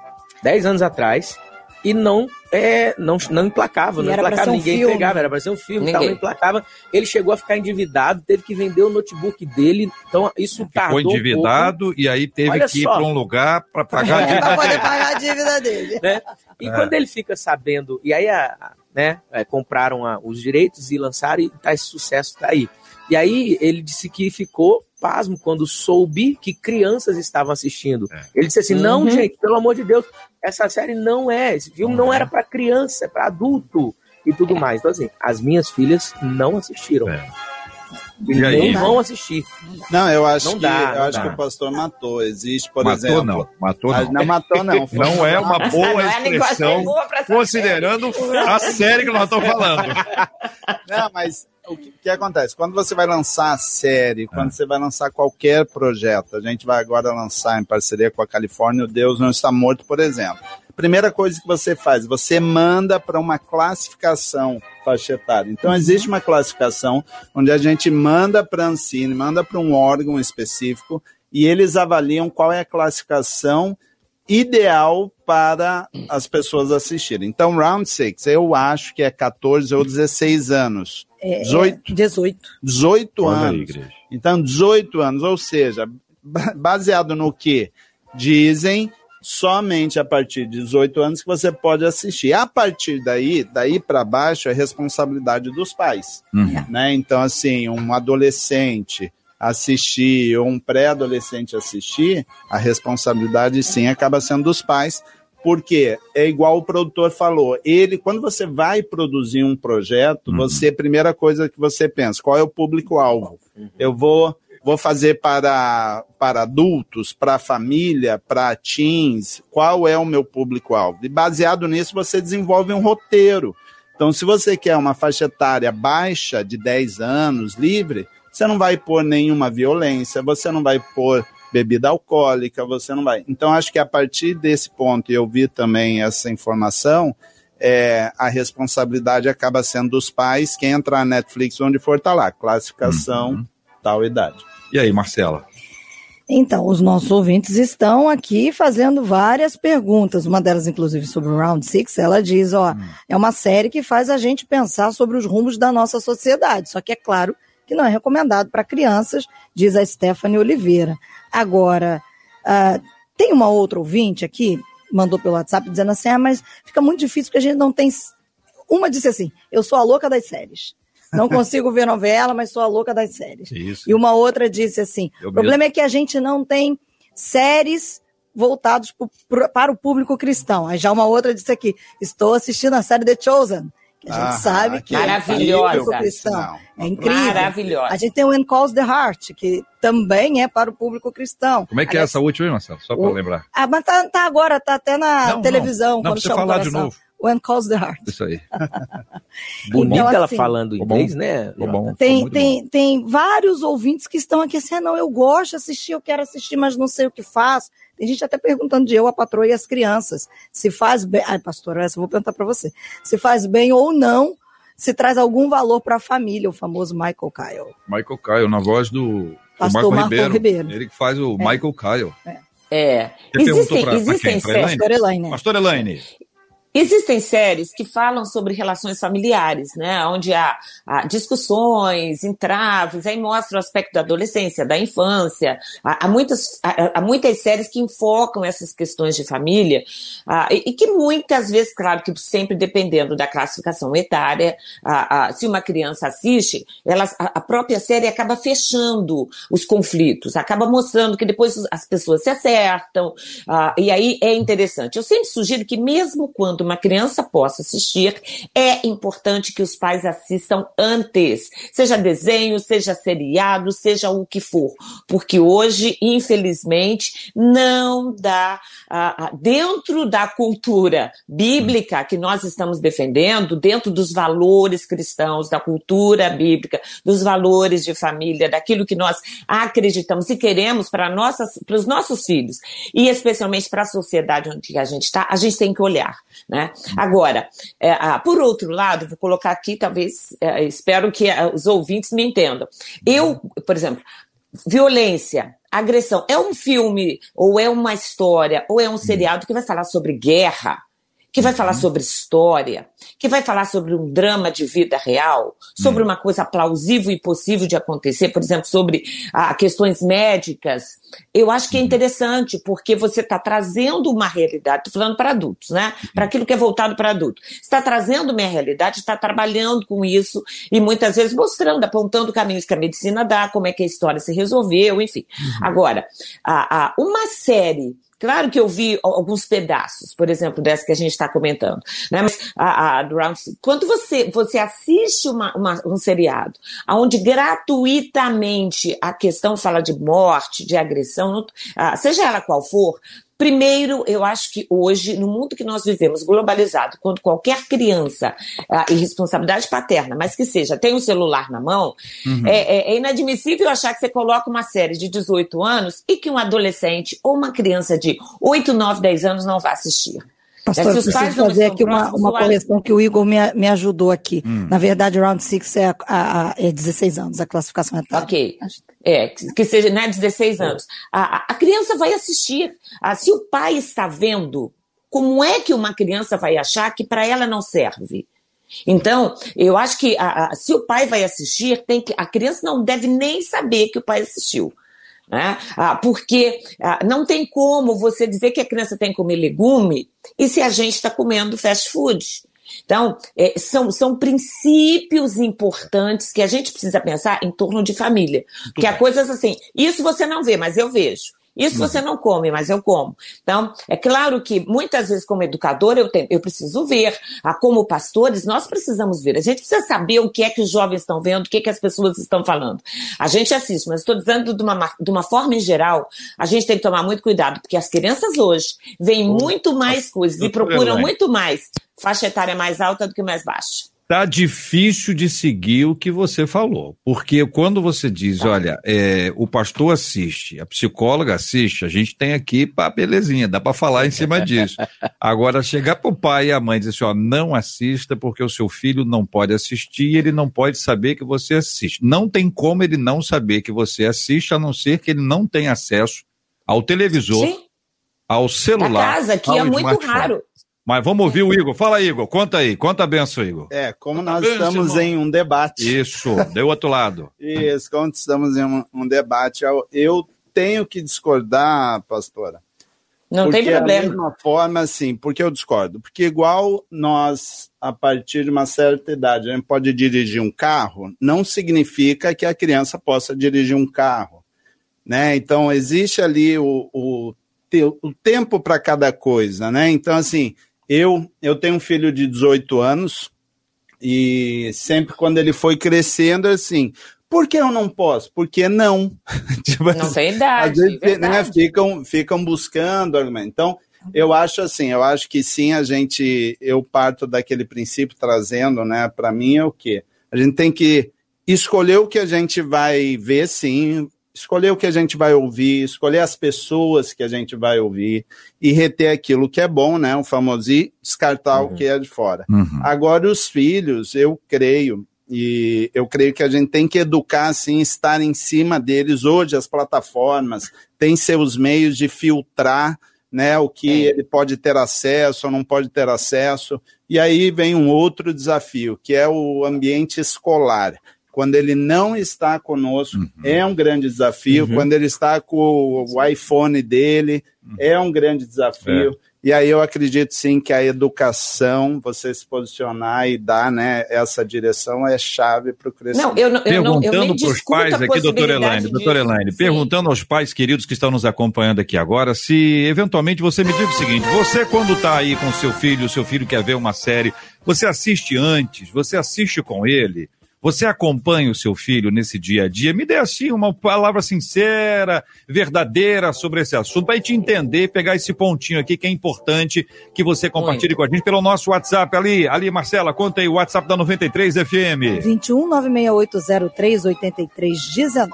10 anos atrás, e não é, não, não emplacava, não emplacava, ninguém um entregava, era para ser um filme, tal, não emplacava. Ele chegou a ficar endividado, teve que vender o notebook dele, então isso tardou Ficou endividado um e aí teve Olha que ir para um lugar para pagar a [LAUGHS] dívida dele. poder pagar a dívida dele. Né? E é. quando ele fica sabendo, e aí a, né, é, compraram a, os direitos e lançaram e tá, esse sucesso tá aí. E aí ele disse que ficou pasmo quando soube que crianças estavam assistindo. É. Ele disse assim: uhum. não, gente, pelo amor de Deus, essa série não é, esse filme não, não era para criança, é para adulto e tudo mais. Então, assim, as minhas filhas não assistiram. É. E, aí? vão assistir. Não, eu acho, não que, dá, eu acho que o pastor matou. Existe, por matou, exemplo. Não, matou não. Não matou, não. [LAUGHS] não é uma boa é expressão, considerando a série que nós estamos falando. Não, mas o que, que, acontece? Quando você vai lançar a série, quando é. você vai lançar qualquer projeto, a gente vai agora lançar em parceria com a Califórnia, o Deus Não Está Morto, por exemplo. primeira coisa que você faz, você manda para uma classificação faixa etária. Então, uhum. existe uma classificação onde a gente manda para a Ancine, manda para um órgão específico e eles avaliam qual é a classificação ideal para as pessoas assistirem. Então, Round 6, eu acho que é 14 ou 16 anos. É, 18. 18. 18 anos. Aí, então, 18 anos, ou seja, baseado no que dizem, somente a partir de 18 anos que você pode assistir. A partir daí, daí para baixo, é responsabilidade dos pais. Uhum. Né? Então, assim, um adolescente assistir ou um pré-adolescente assistir, a responsabilidade sim acaba sendo dos pais, porque é igual o produtor falou, ele quando você vai produzir um projeto, uhum. você primeira coisa que você pensa, qual é o público alvo? Uhum. Eu vou vou fazer para para adultos, para família, para teens, qual é o meu público alvo? E baseado nisso você desenvolve um roteiro. Então, se você quer uma faixa etária baixa de 10 anos, livre, você não vai pôr nenhuma violência, você não vai pôr bebida alcoólica, você não vai. Então, acho que a partir desse ponto, e eu vi também essa informação, é, a responsabilidade acaba sendo dos pais. Quem entrar na Netflix, onde for, tá lá, classificação, uhum. tal idade. E aí, Marcela? Então, os nossos ouvintes estão aqui fazendo várias perguntas, uma delas, inclusive, sobre o Round Six. Ela diz: ó, hum. é uma série que faz a gente pensar sobre os rumos da nossa sociedade. Só que é claro que não é recomendado para crianças, diz a Stephanie Oliveira. Agora, uh, tem uma outra ouvinte aqui, mandou pelo WhatsApp, dizendo assim: ah, mas fica muito difícil porque a gente não tem. Uma disse assim: eu sou a louca das séries. Não [LAUGHS] consigo ver novela, mas sou a louca das séries. Isso. E uma outra disse assim: eu o problema mesmo. é que a gente não tem séries voltados para o público cristão. Aí já uma outra disse aqui: estou assistindo a série The Chosen a gente ah, sabe que é maravilhosa. é cristão. É incrível. Maravilhosa. A gente tem o When Calls the Heart, que também é para o público cristão. Como é que é Aliás, é essa última, hein, Marcelo? Só para lembrar. Ah, mas tá, tá, agora, tá até na não, televisão. Não, não precisa falar de novo. When Calls the Heart. Isso aí. [LAUGHS] Bonita então, ela assim, falando inglês, né? Bom, tem, tem, tem vários ouvintes que estão aqui assim, ah, não, eu gosto de assistir, eu quero assistir, mas não sei o que faço. Tem gente até perguntando de eu, a patroa e as crianças. Se faz bem. Ai, pastora, essa eu vou perguntar para você. Se faz bem ou não, se traz algum valor para a família, o famoso Michael Kyle. Michael Kyle, na voz do, Pastor do Marco Ribeiro. Ribeiro. Ele que faz o é. Michael Kyle. É. É. Existem, pra, existem pra quem? Pastor Elaine. Pastor Elaine. Existem séries que falam sobre relações familiares, né? Onde há, há, discussões, entraves, aí mostra o aspecto da adolescência, da infância. Há, há muitas, há, muitas séries que enfocam essas questões de família e, e, que muitas vezes, claro, que sempre dependendo da classificação etária, se uma criança assiste, ela, a própria série acaba fechando os conflitos, acaba mostrando que depois as pessoas se acertam, e aí é interessante. Eu sempre sugiro que mesmo quando uma criança possa assistir, é importante que os pais assistam antes, seja desenho, seja seriado, seja o que for, porque hoje, infelizmente, não dá, uh, dentro da cultura bíblica que nós estamos defendendo, dentro dos valores cristãos, da cultura bíblica, dos valores de família, daquilo que nós acreditamos e queremos para os nossos filhos, e especialmente para a sociedade onde a gente está, a gente tem que olhar. Né? Agora, é, ah, por outro lado, vou colocar aqui, talvez, é, espero que é, os ouvintes me entendam. Eu, por exemplo, violência, agressão, é um filme, ou é uma história, ou é um seriado que vai falar sobre guerra que vai falar uhum. sobre história, que vai falar sobre um drama de vida real, sobre uhum. uma coisa plausível e possível de acontecer, por exemplo, sobre ah, questões médicas. Eu acho que é uhum. interessante, porque você está trazendo uma realidade, estou falando para adultos, né? Para aquilo que é voltado para adultos. Está trazendo uma realidade, está trabalhando com isso e muitas vezes mostrando, apontando caminhos que a medicina dá, como é que a história se resolveu, enfim. Agora, a, a, uma série Claro que eu vi alguns pedaços, por exemplo, dessa que a gente está comentando. Né? Mas a, a, quando você, você assiste uma, uma, um seriado onde gratuitamente a questão fala de morte, de agressão, seja ela qual for, Primeiro, eu acho que hoje, no mundo que nós vivemos, globalizado, quando qualquer criança, ah, e responsabilidade paterna, mas que seja, tem um celular na mão, uhum. é, é, é, inadmissível achar que você coloca uma série de 18 anos e que um adolescente ou uma criança de 8, 9, 10 anos não vai assistir. Pastor, é, se os pais fazer aqui uma, uma correção que o Igor me, me ajudou aqui. Hum. Na verdade, Round 6 é, a, a, é 16 anos, a classificação é tarde. Ok. É, que seja né, 16 anos. A, a criança vai assistir. Ah, se o pai está vendo, como é que uma criança vai achar que para ela não serve? Então, eu acho que a, a, se o pai vai assistir, tem que, a criança não deve nem saber que o pai assistiu. Né? Ah, porque ah, não tem como você dizer que a criança tem que comer legume e se a gente está comendo fast food. Então, é, são, são princípios importantes que a gente precisa pensar em torno de família. Muito que há coisas assim, isso você não vê, mas eu vejo. Isso você não come, mas eu como. Então, é claro que muitas vezes, como educador, eu, tenho, eu preciso ver. Ah, como pastores, nós precisamos ver. A gente precisa saber o que é que os jovens estão vendo, o que é que as pessoas estão falando. A gente assiste, mas estou dizendo de uma, de uma forma em geral, a gente tem que tomar muito cuidado, porque as crianças hoje veem muito mais coisas e procuram muito mais faixa etária mais alta do que mais baixa tá difícil de seguir o que você falou. Porque quando você diz, tá. olha, é, o pastor assiste, a psicóloga assiste, a gente tem aqui, pá, belezinha, dá para falar em cima disso. [LAUGHS] Agora, chegar pro pai e a mãe e dizer assim, ó, não assista porque o seu filho não pode assistir e ele não pode saber que você assiste. Não tem como ele não saber que você assiste, a não ser que ele não tenha acesso ao televisor, Sim. ao celular. Casa, que é muito raro. Mas vamos ouvir o Igor. Fala, Igor. Conta aí. Conta a benção, Igor. É, como conta nós estamos irmão. em um debate. Isso, deu outro lado. [LAUGHS] Isso, como estamos em um, um, debate, eu, eu tenho que discordar, pastora. Não tem problema. Da mesma forma, assim, porque eu discordo? Porque igual nós, a partir de uma certa idade, a gente pode dirigir um carro, não significa que a criança possa dirigir um carro. Né? Então, existe ali o, o, o tempo para cada coisa, né? Então, assim, eu, eu tenho um filho de 18 anos e sempre quando ele foi crescendo, assim, por que eu não posso? Porque não. [LAUGHS] tipo, não assim, tem idade. Às vezes, né, ficam, ficam buscando argumento. Então, eu acho assim, eu acho que sim, a gente, eu parto daquele princípio trazendo, né, para mim é o quê? A gente tem que escolher o que a gente vai ver, sim, escolher o que a gente vai ouvir, escolher as pessoas que a gente vai ouvir e reter aquilo que é bom, né? O famoso e descartar uhum. o que é de fora. Uhum. Agora, os filhos, eu creio, e eu creio que a gente tem que educar, assim, estar em cima deles. Hoje, as plataformas têm seus meios de filtrar né, o que é. ele pode ter acesso ou não pode ter acesso. E aí vem um outro desafio, que é o ambiente escolar quando ele não está conosco, uhum. é um grande desafio. Uhum. Quando ele está com o iPhone dele, uhum. é um grande desafio. É. E aí eu acredito sim que a educação, você se posicionar e dar né, essa direção é chave para o crescimento. Não, eu, não, eu perguntando para os pais aqui, doutor Elaine, doutor Elaine, perguntando aos pais queridos que estão nos acompanhando aqui agora, se eventualmente você me diga o seguinte: você quando está aí com seu filho, o seu filho quer ver uma série, você assiste antes, você assiste com ele? Você acompanha o seu filho nesse dia a dia? Me dê assim uma palavra sincera, verdadeira sobre esse assunto, para te entender, pegar esse pontinho aqui que é importante que você compartilhe Oi. com a gente pelo nosso WhatsApp. Ali, ali, Marcela, conta aí o WhatsApp da 93 FM. 21 96803 8319.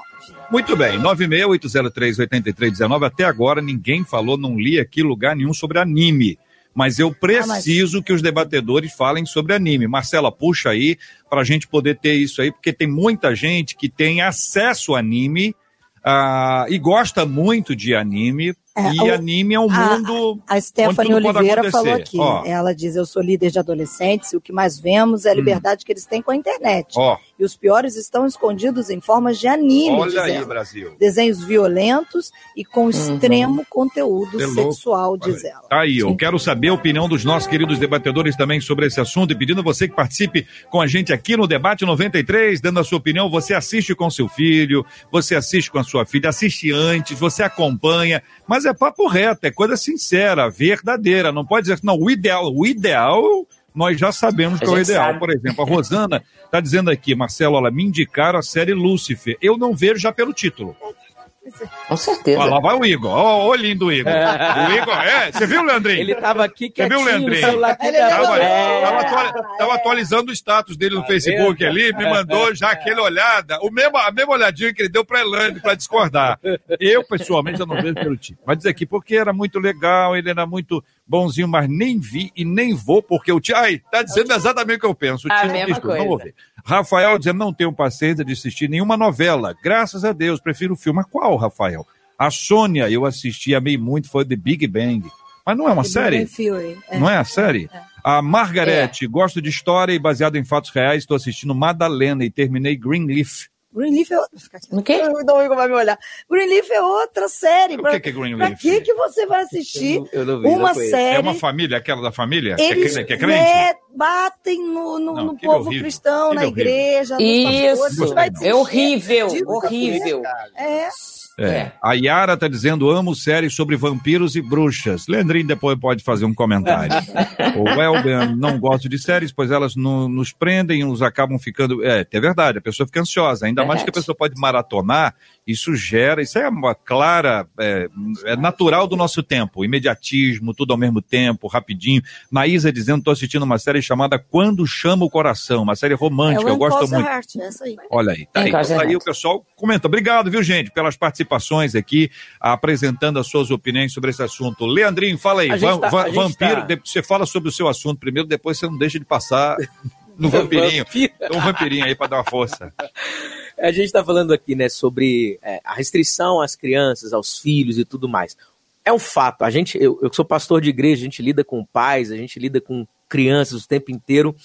Muito bem, 968038319. Até agora ninguém falou, não li aqui lugar nenhum sobre anime mas eu preciso ah, mas... que os debatedores falem sobre anime. Marcela, puxa aí para a gente poder ter isso aí, porque tem muita gente que tem acesso a anime uh, e gosta muito de anime, é, e o, anime é um mundo. A, a Stephanie Oliveira falou aqui. Ó. Ela diz: Eu sou líder de adolescentes e o que mais vemos é a hum. liberdade hum. que eles têm com a internet. Ó. E os piores estão escondidos em formas de anime. Olha aí, Brasil. Desenhos violentos e com uhum. extremo conteúdo é sexual, diz ela. Tá aí, eu quero saber a opinião dos nossos queridos debatedores também sobre esse assunto e pedindo a você que participe com a gente aqui no Debate 93, dando a sua opinião. Você assiste com seu filho, você assiste com a sua filha, assiste antes, você acompanha, mas é papo reto, é coisa sincera, verdadeira. Não pode dizer, não, o ideal, o ideal nós já sabemos que é o ideal. Sabe. Por exemplo, a Rosana está dizendo aqui, Marcelo, ela me indicaram a série Lúcifer. Eu não vejo já pelo título. Com certeza. Olha lá vai o Igor. Olha o olhinho do Igor. É. O Igor, é. Você viu, Leandrinho? Ele tava aqui Você viu, Leandrinho? Tava, é. tava, tava, atualizando o status dele no tá Facebook ali, me mandou já aquele olhada, o mesmo, a mesma olhadinha que ele deu pra Elane pra discordar. Eu, pessoalmente, eu não vejo pelo tipo. Mas dizer aqui, porque era muito legal, ele era muito bonzinho, mas nem vi e nem vou, porque o tio. Ai, tá dizendo exatamente o que eu penso. O A tio mesma diz tudo, não coisa. vou ver. Rafael dizendo, não tenho paciência de assistir nenhuma novela. Graças a Deus, prefiro o filme. Mas qual, Rafael? A Sônia, eu assisti, amei muito, foi The Big Bang. Mas não é uma The série? É. Não é a série? A Margarete, gosto de história e baseado em fatos reais, estou assistindo Madalena e terminei Greenleaf. Greenleaf é outra. O quê? O Domingo vai me olhar. Greenleaf é outra série. O Pra, que que é Greenleaf? pra que, que você vai assistir Eu não- eu não vi, uma série? É uma família, aquela da família? Que é Eles que é crente? né, batem no, no- Não, no que povo horrível, cristão, que na horrível. igreja. pastores, Isso. É horrível, horrível. É. É. A Yara tá dizendo, amo séries sobre vampiros e bruxas. Leandrinho depois pode fazer um comentário. [LAUGHS] o Welben, não gosto de séries, pois elas no- nos prendem, nos acabam ficando... É, é verdade, a pessoa fica ansiosa. Ainda mais que a pessoa pode maratonar, isso gera... Isso é uma clara... É, é natural do nosso tempo. Imediatismo, tudo ao mesmo tempo, rapidinho. Maísa dizendo, tô assistindo uma série chamada Quando Chama o Coração, uma série É romântica, o eu gosto muito. Heart, essa aí. Olha aí, tá aí. Então, tá aí o pessoal comenta. Obrigado, viu, gente, pelas participações aqui, apresentando as suas opiniões sobre esse assunto. Leandrinho, fala aí. Va- tá- va- vampiro, tá- você fala sobre o seu assunto primeiro, depois você não deixa de passar [LAUGHS] no vampirinho. Tem um vampirinho aí pra dar uma força. [LAUGHS] A gente está falando aqui, né, sobre é, a restrição às crianças, aos filhos e tudo mais. É um fato. A gente, eu, eu que sou pastor de igreja, a gente lida com pais, a gente lida com crianças o tempo inteiro.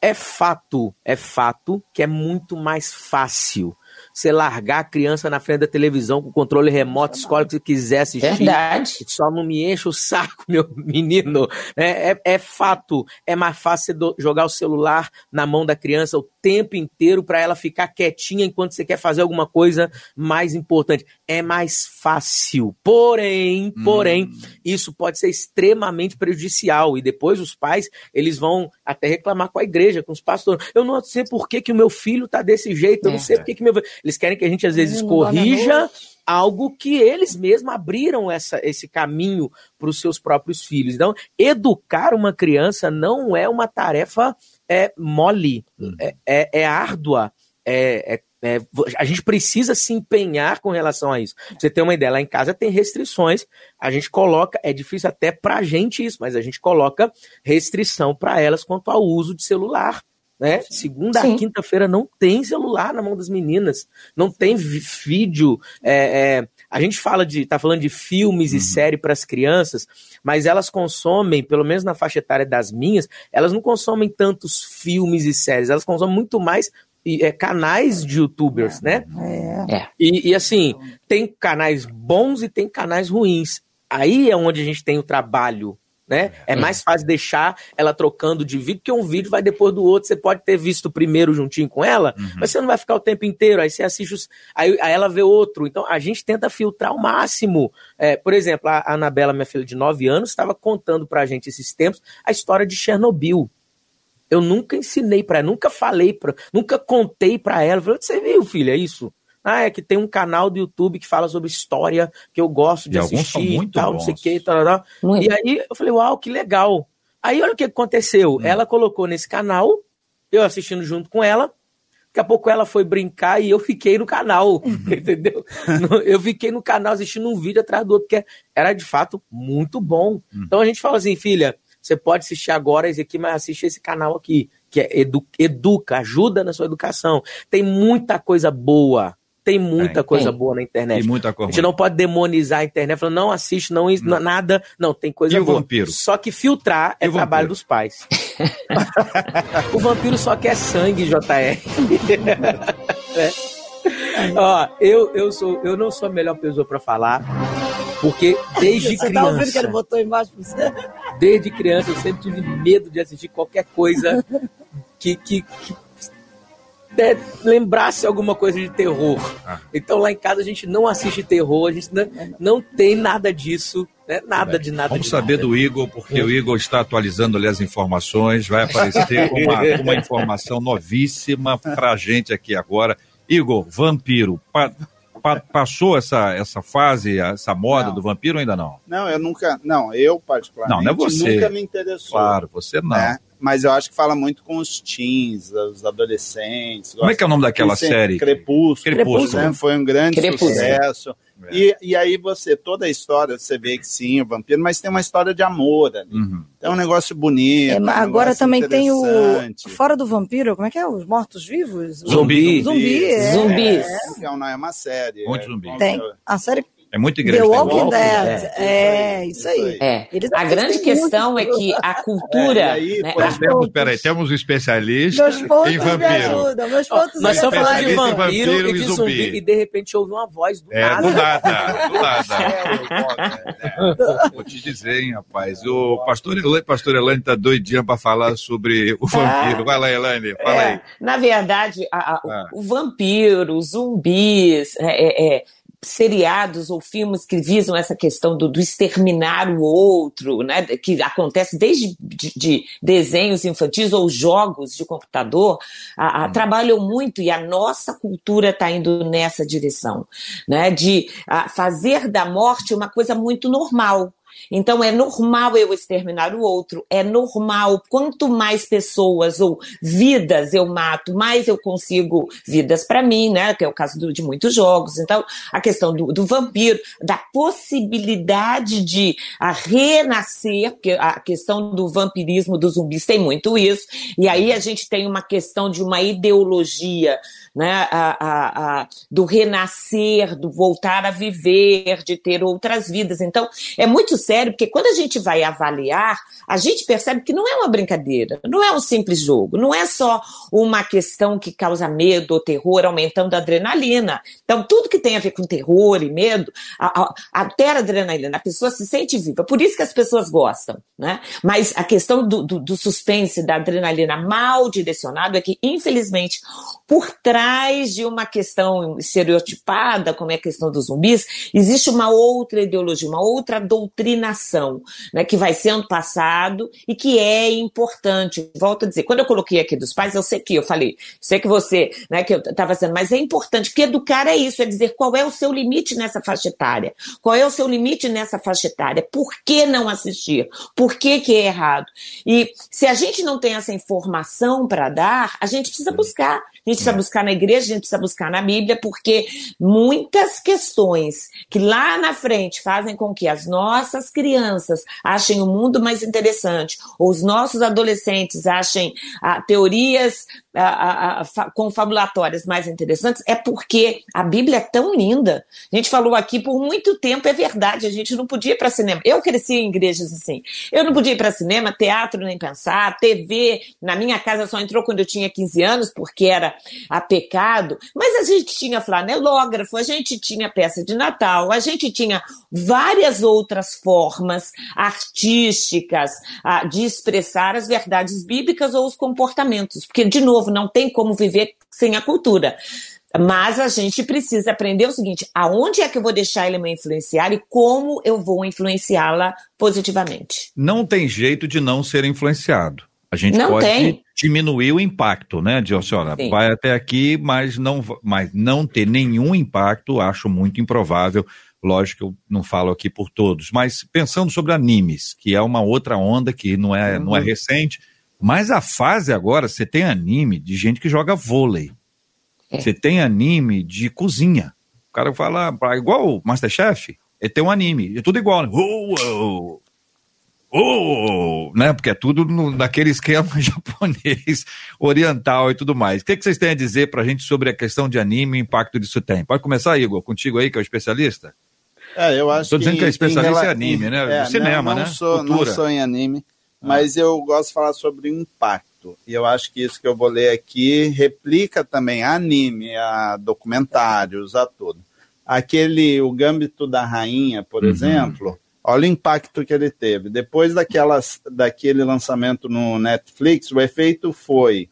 É fato, é fato que é muito mais fácil você largar a criança na frente da televisão com o controle remoto, escolhe o que você quiser assistir. Verdade. Só não me enche o saco, [LAUGHS] meu menino. É, é, é fato. É mais fácil jogar o celular na mão da criança o tempo inteiro para ela ficar quietinha enquanto você quer fazer alguma coisa mais importante. É mais fácil. Porém, porém, isso pode ser extremamente prejudicial. E depois os pais, eles vão até reclamar com a igreja, com os pastores. Eu não sei por que, que o meu filho tá desse jeito. Eu não É. sei por que, que meu. Eles querem que a gente às vezes à corrija algo que eles mesmos abriram essa, esse caminho para os seus próprios filhos. Então, educar uma criança não é uma tarefa é, mole, é, é, é árdua, é, é- é- a gente precisa se empenhar com relação a isso. Pra Você tem uma ideia, lá em casa tem restrições, a gente coloca, é difícil até para a gente isso, mas a gente coloca restrição para elas quanto ao uso de celular. Né? Segunda a quinta-feira não tem celular na mão das meninas, não tem vídeo. é, é, a gente fala de, tá falando de filmes e série para as crianças, mas elas consomem, pelo menos na faixa etária das minhas, elas não consomem tantos filmes e séries, elas consomem muito mais e, é, canais de youtubers, né? É. E, e, assim, tem canais bons e tem canais ruins. Aí é onde a gente tem o trabalho. Né? É mais fácil deixar ela trocando de vídeo, porque um vídeo vai depois do outro. Você pode ter visto o primeiro juntinho com ela, mas você não vai ficar o tempo inteiro. Aí você assiste os. Aí, aí ela vê outro. Então a gente tenta filtrar o máximo. É, por exemplo, a a Anabela, minha filha de 9 anos, estava contando pra gente esses tempos a história de Chernobyl. Eu nunca ensinei pra ela, nunca falei pra, nunca contei pra ela. Falei, você viu, filha, isso? Ah, é que tem um canal do YouTube que fala sobre história que eu gosto de E assistir e tal, não sei o bons. que, e tal, tal. Muito. E aí eu falei, uau, que legal. Aí olha o que aconteceu. Ela colocou nesse canal, eu assistindo junto com ela. Daqui a pouco ela foi brincar e eu fiquei no canal, [LAUGHS] entendeu? No- Eu fiquei no canal assistindo um vídeo atrás do outro, porque era de fato muito bom. Então a gente fala assim, filha, você pode assistir agora esse aqui, mas assiste esse canal aqui, que é edu- educa, ajuda na sua educação. Tem muita coisa boa. Tem muita Tem. coisa Tem. boa na internet. E muita A coisa. gente não pode demonizar a internet, falando, não assiste, não, não nada. Não, tem coisa E o boa. vampiro? Só que filtrar E é o trabalho vampiro? dos pais. [LAUGHS] o vampiro só quer sangue, JR. [LAUGHS] É. Ó, eu, eu, sou, eu não sou a melhor pessoa pra falar, porque desde Você tá ouvindo que ele criança, botou embaixo pra você? desde criança, eu sempre tive medo de assistir qualquer coisa que, que, que né, lembrasse alguma coisa de terror. Ah. Então lá em casa a gente não assiste terror, a gente não, não tem nada disso, né? nada de nada Vamos de saber nada. do Igor, porque o Igor está atualizando ali as informações, vai aparecer [LAUGHS] uma, uma informação novíssima pra gente aqui agora. Igor, vampiro, pa- pa- passou essa, essa fase, essa moda Não. do vampiro ou ainda não? Não, eu nunca. Não, eu particularmente Não, não é você. nunca me interessou. Claro, você não. né? Mas eu acho que fala muito com os teens, os adolescentes. Como é que é o nome daquela série? Crepúsculo. Crepúsculo. né? Foi um grande Crepúsculo. sucesso. É. E, e aí você, toda a história, você vê que sim, o vampiro, mas tem uma história de amor ali. Uhum. É um negócio bonito. É, um agora também tem o. Fora do vampiro, como é que é? Os mortos-vivos? Zumbi. Zumbi. É. Zumbis. É, é uma série. Muito zumbi. Tem. A série é muito igreja. The Walking Dead. É, é, isso aí. É. A grande questão é que a cultura. É, aí, né, temos, peraí, temos um especialista meus pontos em vampiro. Ajudam, meus pontos Nós estamos falando de vampiro, vampiro e de zumbi. zumbi. E de repente ouve uma voz do é, nada. Do nada, do nada. [LAUGHS] É, Vou te dizer, hein, rapaz. O pastor Elane, pastor Elane tá doidinha para falar sobre o vampiro. Vai lá, Elane, fala é, aí. Na verdade, a, a, ah. o, o vampiro, os zumbis, é, é seriados ou filmes que visam essa questão do, do exterminar o outro, né, que acontece desde de, de desenhos infantis ou jogos de computador, a, a, hum. trabalham muito e a nossa cultura está indo nessa direção, né, de a, fazer da morte uma coisa muito normal. Então é normal eu exterminar o outro, é normal. Quanto mais pessoas ou vidas eu mato, mais eu consigo vidas para mim, né? Que é o caso do, de muitos jogos. Então, a questão do, do vampiro, da possibilidade de a renascer, porque a questão do vampirismo dos zumbis tem muito isso. E aí a gente tem uma questão de uma ideologia né, a, a, a, do renascer, do voltar a viver, de ter outras vidas. Então, é muito sério, porque quando a gente vai avaliar, a gente percebe que não é uma brincadeira, não é um simples jogo, não é só uma questão que causa medo ou terror, aumentando a adrenalina. Então, tudo que tem a ver com terror e medo, altera a adrenalina, a pessoa se sente viva. Por isso que as pessoas gostam, né? Mas a questão do, do, do suspense, da adrenalina mal direcionado é que, infelizmente, por trás de uma questão estereotipada, como é a questão dos zumbis, existe uma outra ideologia, uma outra doutrinação, né, que vai sendo passado e que é importante. Volto a dizer, quando eu coloquei aqui dos pais, eu sei que eu falei, sei que você, né, que eu estava dizendo, mas é importante, porque educar é isso, é dizer qual é o seu limite nessa faixa etária, qual é o seu limite nessa faixa etária, por que não assistir, por que que é errado. E se a gente não tem essa informação para dar, a gente precisa buscar, a gente precisa buscar na na igreja, a gente precisa buscar na Bíblia, porque muitas questões que lá na frente fazem com que as nossas crianças achem o mundo mais interessante, ou os nossos adolescentes achem ah, teorias ah, ah, confabulatórias mais interessantes, é porque a Bíblia é tão linda. A gente falou aqui por muito tempo, é verdade, a gente não podia ir para cinema. Eu cresci em igrejas assim. Eu não podia ir para cinema, teatro nem pensar, TV, na minha casa só entrou quando eu tinha 15 anos, porque era a pecado, mas a gente tinha flanelógrafo, a gente tinha peça de Natal, a gente tinha várias outras formas artísticas ah, de expressar as verdades bíblicas ou os comportamentos, porque, de novo, não tem como viver sem a cultura. Mas a gente precisa aprender o seguinte: aonde é que eu vou deixar ele me influenciar e como eu vou influenciá-la positivamente? Não tem jeito de não ser influenciado. A gente não pode tem. diminuir o impacto, né, de senhora, Sim. vai até aqui, mas não, mas não ter nenhum impacto, acho muito improvável. Lógico que eu não falo aqui por todos, mas pensando sobre animes, que é uma outra onda que não é, uhum. não é uhum. recente, mas a fase agora, você tem anime de gente que joga vôlei. É. Você tem anime de cozinha. O cara fala, igual o Masterchef, ele tem um anime, é tudo igual. Né? Uou, oh, né? Porque é tudo no, naquele esquema [LAUGHS] japonês, oriental e tudo mais. O que, que vocês têm a dizer para a gente sobre a questão de anime e o impacto disso tem? Pode começar, Igor, contigo aí, que é o especialista? É, eu acho Estou dizendo que, que é especialista em, em anime, né? É, cinema, não, não né? Sou, Cultura. não sou em anime, ah. Mas eu gosto de falar sobre impacto. E eu acho que isso que eu vou ler aqui replica também a anime, a documentários, a tudo. Aquele, o Gâmbito da Rainha, por uhum. exemplo, Olha o impacto que ele teve. Depois daquelas, daquele lançamento no Netflix, o efeito foi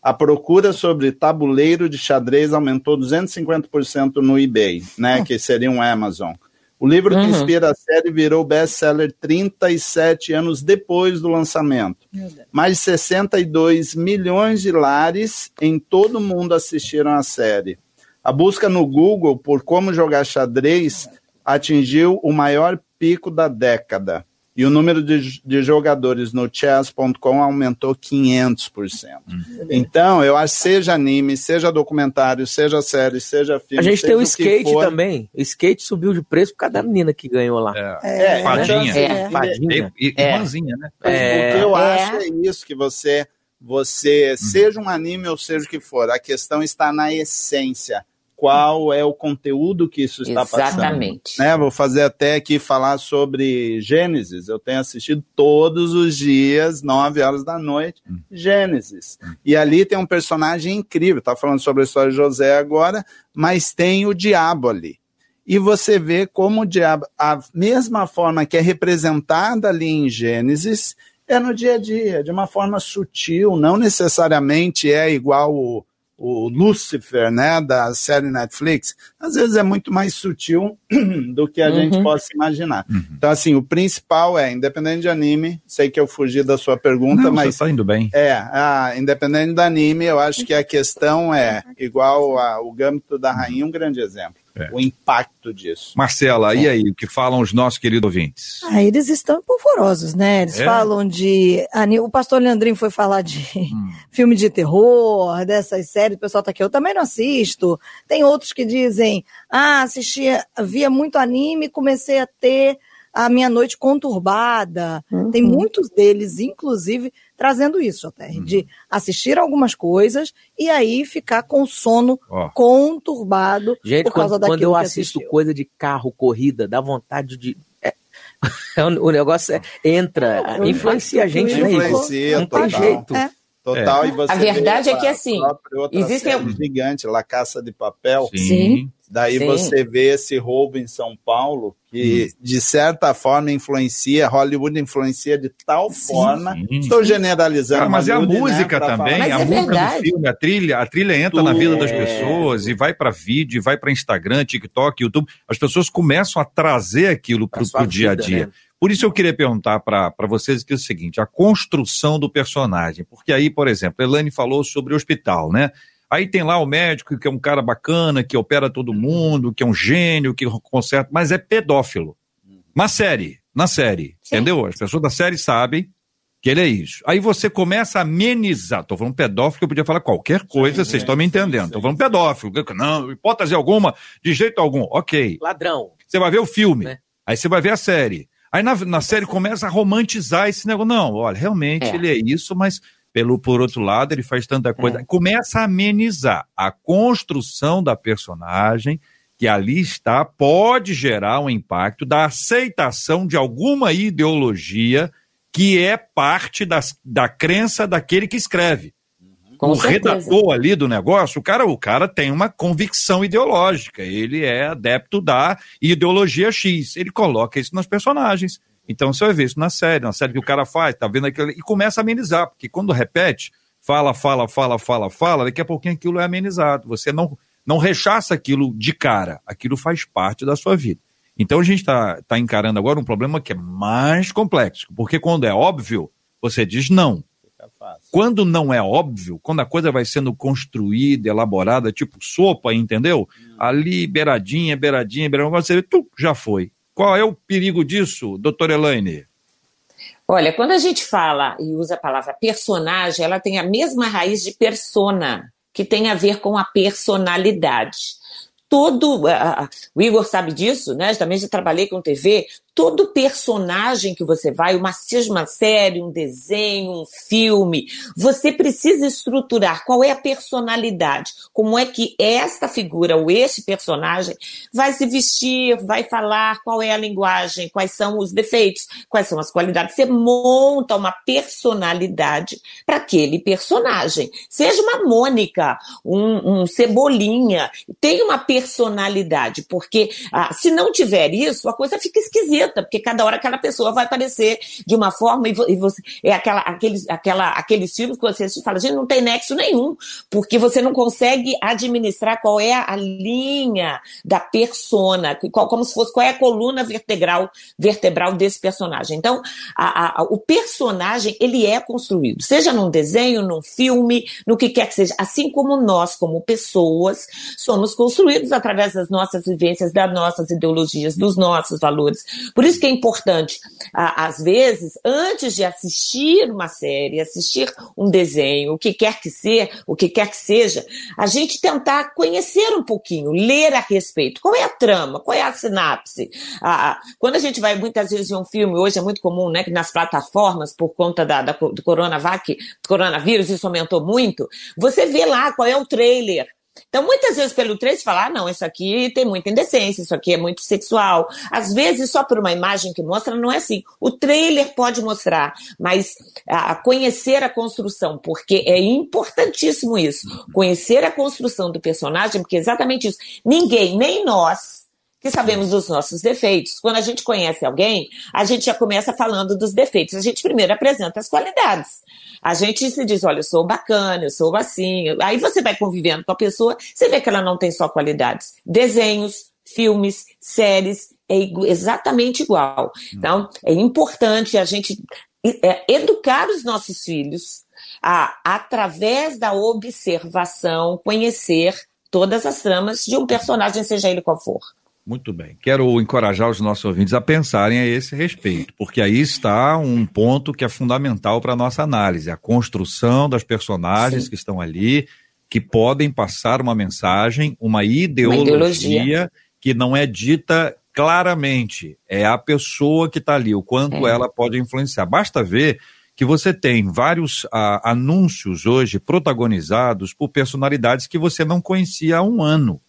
a procura sobre tabuleiro de xadrez aumentou 250% no eBay, né, hum. que seria um Amazon. O livro uhum. que inspira a série virou best-seller 37 anos depois do lançamento. Mais de 62 milhões de lares em todo o mundo assistiram a série. A busca no Google por como jogar xadrez atingiu o maior pico da década. E o número de, de jogadores no chess.com aumentou 500%. Uhum. Então, eu acho seja anime, seja documentário, seja série, seja filme. A gente tem o skate for... também. O skate subiu de preço por causa da menina que ganhou lá. É, é, é fadinha. É, fadinha. E, é. irmãzinha, né? É. O que eu acho é isso, que você, você uhum. seja um anime ou seja o que for, a questão está na essência qual é o conteúdo que isso está Exatamente. passando. Exatamente. Né, vou fazer até aqui falar sobre Gênesis. Eu tenho assistido todos os dias, nove horas da noite, hum. Gênesis. Hum. E ali tem um personagem incrível. Está falando sobre a história de José agora, mas tem o diabo ali. E você vê como o diabo, a mesma forma que é representada ali em Gênesis, é no dia a dia, de uma forma sutil, não necessariamente é igual o o Lucifer, né, da série Netflix, às vezes é muito mais sutil [CLEARS THROAT] do que a uhum. gente possa imaginar. Uhum. Então, assim, o principal é, independente de anime, sei que eu fugi da sua pergunta, Não, mas. Você tá indo bem. É, a, independente do anime, eu acho que a questão é igual ao Gâmbito da Rainha, um grande exemplo é. o impacto disso. Marcela, é. e aí, o que falam os nossos queridos ouvintes? Ah, eles estão empolvorosos, né? Eles é? falam de. O pastor Leandrinho foi falar de hum. [LAUGHS] filme de terror, dessas séries, o pessoal tá aqui, eu também não assisto. Tem outros que dizem, ah, assistia, via muito anime, comecei a ter a minha noite conturbada. Uhum. Tem muitos deles, inclusive, trazendo isso, JR, uhum. de assistir algumas coisas e aí ficar com sono oh. conturbado Gente, por causa quando, daquilo quando eu assisto assistiu. coisa de carro, corrida, dá vontade de é, [LAUGHS] o negócio é, entra, Não, influencia a gente, né? Influencia, Não tem jeito. É. Total, é. e você a verdade é que assim, existem gigante, La Caça de Papel. Sim. Daí Sim. você vê esse roubo em São Paulo, que hum. de certa forma influencia, Hollywood influencia de tal Sim. forma. Estou generalizando. mas é a né, música né, também, a é música verdade. do filme, a trilha, a trilha entra Tudo. na vida das pessoas e vai para vídeo, vai para Instagram, TikTok, YouTube. As pessoas começam a trazer aquilo para o dia a dia. Né? Por isso eu queria perguntar para vocês que é o seguinte: a construção do personagem. Porque aí, por exemplo, Elane falou sobre o hospital, né? Aí tem lá o médico, que é um cara bacana, que opera todo mundo, que é um gênio, que conserta, mas é pedófilo. Na série, na série, Sim. entendeu? As pessoas da série sabem que ele é isso. Aí você começa a amenizar. Tô falando pedófilo, eu podia falar qualquer coisa, vocês estão me entendendo. Sim, Tô falando pedófilo. Não, hipótese alguma, de jeito algum. Ok. Ladrão. Você vai ver o filme. Né? Aí você vai ver a série. Aí na, na série começa a romantizar esse negócio. Não, olha, realmente é. ele é isso, mas pelo por outro lado, ele faz tanta coisa. É. Começa a amenizar a construção da personagem que ali está pode gerar um impacto da aceitação de alguma ideologia que é parte das, da crença daquele que escreve. Com o certeza. redator ali do negócio, o cara, o cara tem uma convicção ideológica. Ele é adepto da ideologia X. Ele coloca isso nos personagens. Então você vai ver isso na série, na série que o cara faz, tá vendo aquilo e começa a amenizar, porque quando repete, fala, fala, fala, fala, fala, daqui a pouquinho aquilo é amenizado. Você não, não rechaça aquilo de cara, aquilo faz parte da sua vida. Então a gente está tá encarando agora um problema que é mais complexo, porque quando é óbvio, você diz não. Quando não é óbvio, quando a coisa vai sendo construída, elaborada, tipo sopa, entendeu? Hum. Ali, beiradinha, beiradinha, beiradinha, você vê, tu, já foi. Qual é o perigo disso, doutor Elaine? Olha, quando a gente fala e usa a palavra personagem, ela tem a mesma raiz de persona, que tem a ver com a personalidade todo. Uh, o Igor sabe disso, né? Também já trabalhei com TV. Todo personagem que você vai, uma, uma série, um desenho, um filme, você precisa estruturar qual é a personalidade, como é que esta figura ou este personagem vai se vestir, vai falar, qual é a linguagem, quais são os defeitos, quais são as qualidades. Você monta uma personalidade para aquele personagem. Seja uma Mônica, um, um Cebolinha, tem uma personalidade personalidade, porque ah, se não tiver isso, a coisa fica esquisita, porque cada hora aquela pessoa vai aparecer de uma forma e, você é aquela, aqueles, aquela, aqueles filmes que você fala, gente, não tem nexo nenhum, porque você não consegue administrar qual é a linha da persona, qual, como se fosse qual é a coluna vertebral, vertebral desse personagem. Então, a, a, o personagem, ele é construído, seja num desenho, num filme, no que quer que seja, assim como nós, como pessoas, somos construídos através das nossas vivências, das nossas ideologias, dos nossos valores. Por isso que é importante, às vezes, antes de assistir uma série, assistir um desenho, o que quer que seja, o que quer que seja, a gente tentar conhecer um pouquinho, ler a respeito. Qual é a trama? Qual é a sinapse? Ah, quando a gente vai muitas vezes ver um filme, hoje é muito comum, né, que nas plataformas, por conta da, da do coronavac, coronavírus, isso aumentou muito, você vê lá qual é o trailer. Então, muitas vezes pelo trailer você fala, ah, não, isso aqui tem muita indecência, isso aqui é muito sexual. Às vezes, só por uma imagem que mostra, não é assim. O trailer pode mostrar, mas a conhecer a construção, porque é importantíssimo isso. Conhecer a construção do personagem, porque é exatamente isso. Ninguém, nem nós, que sabemos dos nossos defeitos. Quando a gente conhece alguém, a gente já começa falando dos defeitos. A gente primeiro apresenta as qualidades. A gente se diz, olha, eu sou bacana, eu sou assim. Aí você vai convivendo com a pessoa, você vê que ela não tem só qualidades. Desenhos, filmes, séries, é exatamente igual. Então, é importante a gente é, educar os nossos filhos a, através da observação, conhecer todas as tramas de um personagem, seja ele qual for. Muito bem. Quero encorajar os nossos ouvintes a pensarem a esse respeito, porque aí está um ponto que é fundamental para a nossa análise: a construção das personagens Sim. que estão ali, que podem passar uma mensagem, uma ideologia, uma ideologia. que não é dita claramente. É a pessoa que está ali, o quanto é. ela pode influenciar. Basta ver que você tem vários ah, anúncios hoje protagonizados por personalidades que você não conhecia há um ano.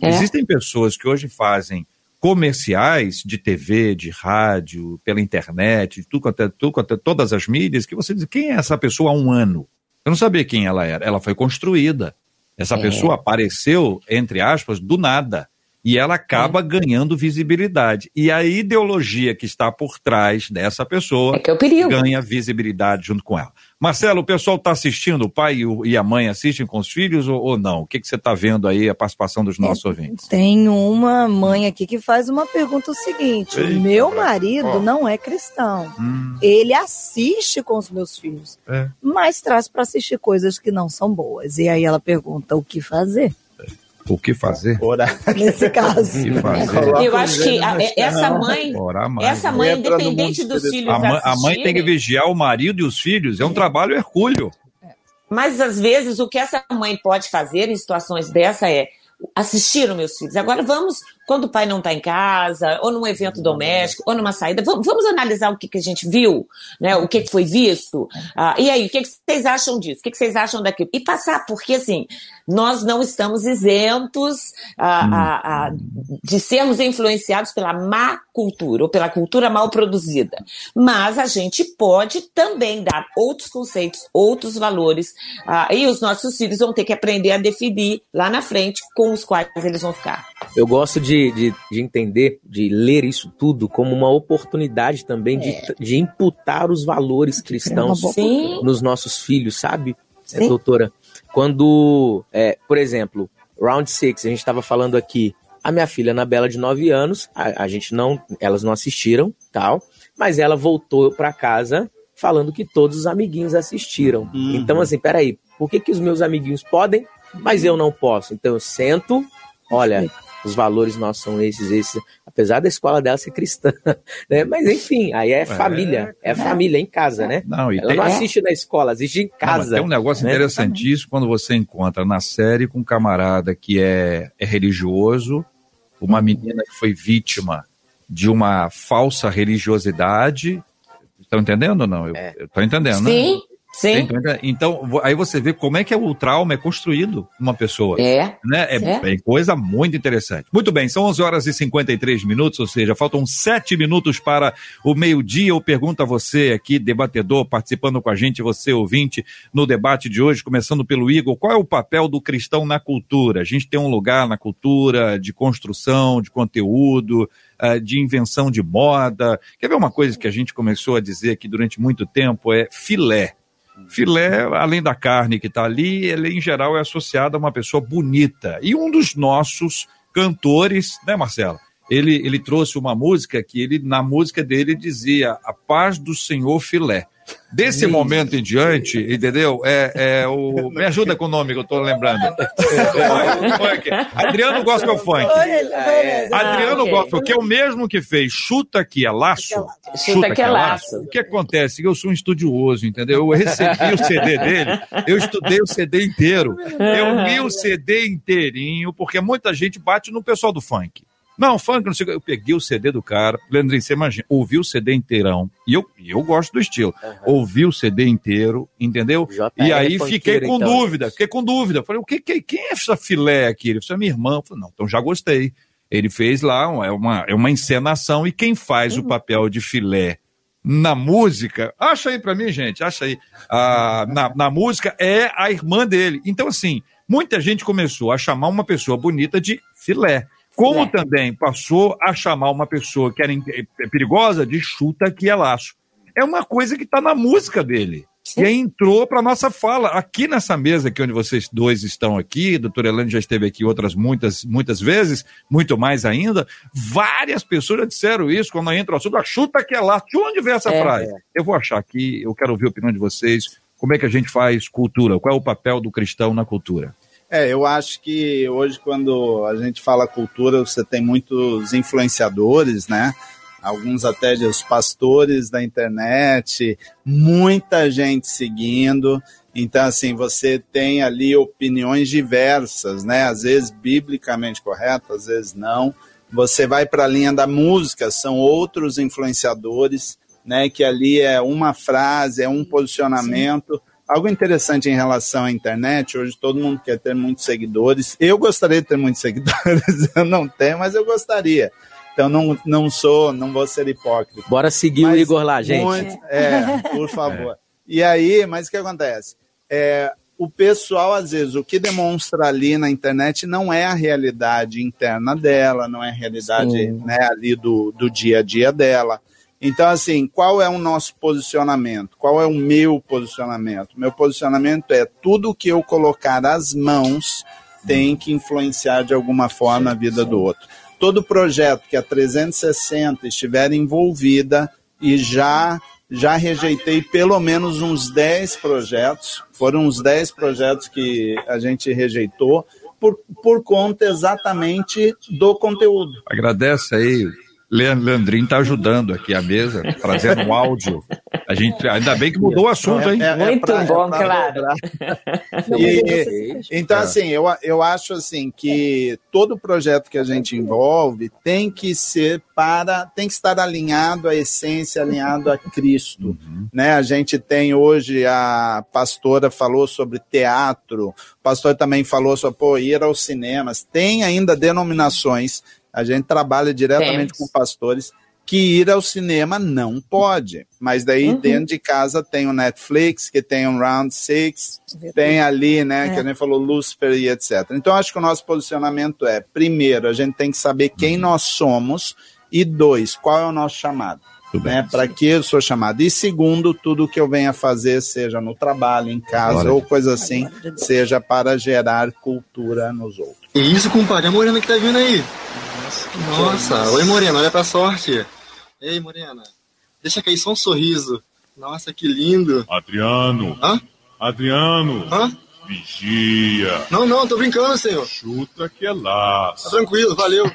É. Existem pessoas que hoje fazem comerciais de TV, de rádio, pela internet, de tudo até, tudo até todas as mídias, que você diz, quem é essa pessoa há um ano? Eu não sabia quem ela era. Ela foi construída. Essa é. pessoa apareceu, entre aspas, do nada e ela acaba é. ganhando visibilidade. E a ideologia que está por trás dessa pessoa é, é ganha visibilidade junto com ela. Marcelo, o pessoal está assistindo, o pai e a mãe assistem com os filhos ou, ou não? O que, que você está vendo aí, a participação dos nossos é, ouvintes? Tem uma mãe aqui que faz uma pergunta o seguinte: Eita, meu marido ó. não é cristão. Hum. Ele assiste com os meus filhos, é. mas traz para assistir coisas que não são boas. E aí ela pergunta o que fazer. O que fazer? Orar. [LAUGHS] Nesse caso. O que fazer? Eu acho que a, essa mãe, essa mãe, independente dos filhos a mãe, a mãe tem que vigiar o marido e os filhos. É um trabalho hercúleo. Mas às vezes o que essa mãe pode fazer em situações dessa é assistir os meus filhos. Agora vamos quando o pai não está em casa, ou num evento doméstico, ou numa saída, vamos, vamos analisar o que, que a gente viu, né? o que, que foi visto. Ah, e aí, o que, que vocês acham disso? O que, que vocês acham daquilo? E passar, porque assim, nós não estamos isentos ah, hum. ah, de sermos influenciados pela má cultura, ou pela cultura mal produzida. Mas a gente pode também dar outros conceitos, outros valores, e os nossos filhos vão ter que aprender a definir lá na frente com os quais eles vão ficar. Eu gosto de de, de, de, entender, de ler isso tudo como uma oportunidade também de, é. de imputar os valores cristãos nos nossos filhos, sabe, é, doutora? Quando, é, por exemplo, Round Six, a gente estava falando aqui, a minha filha Anabela de 9 anos, a, a gente não, elas não assistiram, tal, mas ela voltou para casa falando que todos os amiguinhos assistiram. Uhum. Então, assim, peraí, por que, que os meus amiguinhos podem, mas eu não posso? Então eu sento, olha, os valores nossos são esses, esses, apesar da escola dela ser cristã, [LAUGHS] né? Mas enfim, aí é, é família, é, é família em casa, né? Não, Ela tem... não assiste na escola, assiste em casa. Não, tem um negócio né? interessantíssimo quando você encontra na série com um camarada que é, é religioso, uma uhum. menina que foi vítima de uma falsa religiosidade. Estão entendendo ou não? Eu, é. eu tô entendendo, né? Sim. né? Sim. Então, aí você vê como é que o trauma é construído numa pessoa. É. Né? É, é. é, coisa muito interessante. Muito bem, são 11 horas e 53 minutos, ou seja, faltam 7 minutos para o meio-dia. Eu pergunto a você aqui, debatedor, participando com a gente, você ouvinte, no debate de hoje, começando pelo Igor, qual é o papel do cristão na cultura? A gente tem um lugar na cultura de construção, de conteúdo, ah, de invenção de moda. Quer ver uma coisa que a gente começou a dizer aqui durante muito tempo? É filé. Filé, além da carne que está ali, ele em geral é associado a uma pessoa bonita. E um dos nossos cantores, né, Marcela? Ele, ele trouxe uma música que ele, na música dele, dizia a paz do Senhor filé. Desse momento em diante, entendeu? É, é o. Me ajuda com o nome que eu estou lembrando. [LAUGHS] Adriano Gospel Funk. Adriano. Gospel, que é o mesmo que fez Chuta que é laço. Chuta, que é laço. O que acontece? Eu sou um estudioso, entendeu? Eu recebi o CD dele, eu estudei o CD inteiro. Eu li o CD inteirinho, porque muita gente bate no pessoal do funk. Não, funk, não sei Eu peguei o CD do cara, Leandrinho, você imagina, ouvi o CD inteirão, e eu, eu gosto do estilo. Uhum. Ouvi o CD inteiro, entendeu? e aí fiquei com então. dúvida, fiquei com dúvida. Falei, o que, que, quem é essa filé aqui? Ele falou, é minha irmã. Eu falei, não, então já gostei. Ele fez lá, é uma, é uma encenação, e quem faz uhum. o papel de filé na música, acha aí pra mim, gente, acha aí. Ah, na, na música é a irmã dele. Então, assim, muita gente começou a chamar uma pessoa bonita de filé. Como é. também passou a chamar uma pessoa que era é perigosa de chuta que é laço. É uma coisa que está na música dele. Sim. E aí entrou para nossa fala. Aqui nessa mesa aqui onde vocês dois estão aqui, doutor Elane já esteve aqui outras muitas, muitas vezes, muito mais ainda. Várias pessoas já disseram isso quando entra o assunto. A chuta que é lá. De onde vem essa é, frase? É. Eu vou achar aqui, eu quero ouvir a opinião de vocês. Como é que a gente faz cultura? Qual é o papel do cristão na cultura? É, eu acho que hoje, quando a gente fala cultura, você tem muitos influenciadores, né? Alguns até os pastores da internet, muita gente seguindo. Então, assim, você tem ali opiniões diversas, né? Às vezes biblicamente corretas, às vezes não. Você vai para a linha da música, são outros influenciadores, né? Que ali é uma frase, é um posicionamento. Sim Algo interessante em relação à internet, hoje todo mundo quer ter muitos seguidores. Eu gostaria de ter muitos [LAUGHS] seguidores, eu não tenho, mas eu gostaria. Então não, não sou, não vou ser hipócrita. Bora seguir mas o Igor lá, gente. Muito, é, por favor. É. E aí, mas o que acontece? É, o pessoal, às vezes, o que demonstra ali na internet não é a realidade interna dela, não é a realidade né, ali do, do dia a dia dela. Então, assim, qual é o nosso posicionamento? Qual é o meu posicionamento? Meu posicionamento é tudo que eu colocar as mãos tem que influenciar de alguma forma a vida do outro. Todo projeto que a 360 estiver envolvida e já já rejeitei pelo menos uns 10 projetos, foram uns 10 projetos que a gente rejeitou por, por conta exatamente do conteúdo. Agradece aí Leandrinho está ajudando aqui a mesa, trazendo um áudio. A gente, ainda bem que mudou o assunto, hein? É, é, Muito pra, bom, é claro. [LAUGHS] e, então, assim, eu, eu acho assim que todo projeto que a gente envolve tem que ser para, tem que estar alinhado à essência, alinhado a Cristo. Uhum. Né? A gente tem hoje, a pastora falou sobre teatro, o pastor também falou sobre pô, ir aos cinemas. Tem ainda denominações a gente trabalha diretamente Temos. com pastores que ir ao cinema não pode. Mas daí uhum. dentro de casa tem o Netflix, que tem o Round Six, tem ali, né, é. que a gente falou Lucifer e etc. Então acho que o nosso posicionamento é, primeiro, a gente tem que saber quem uhum. nós somos e dois, qual é o nosso chamado. Né, para que eu sou chamado. E segundo, tudo que eu venha fazer, seja no trabalho, em casa Glória. ou coisa assim, seja para gerar cultura nos outros. E isso, compadre, a morena que tá vindo aí. Nossa, oi Morena, olha pra sorte. Ei Morena, deixa cair só um sorriso. Nossa, que lindo. Adriano. Hã? Adriano. Hã? Vigia. Não, não, tô brincando, senhor. Chuta que é laço. Tá tranquilo, valeu. [LAUGHS]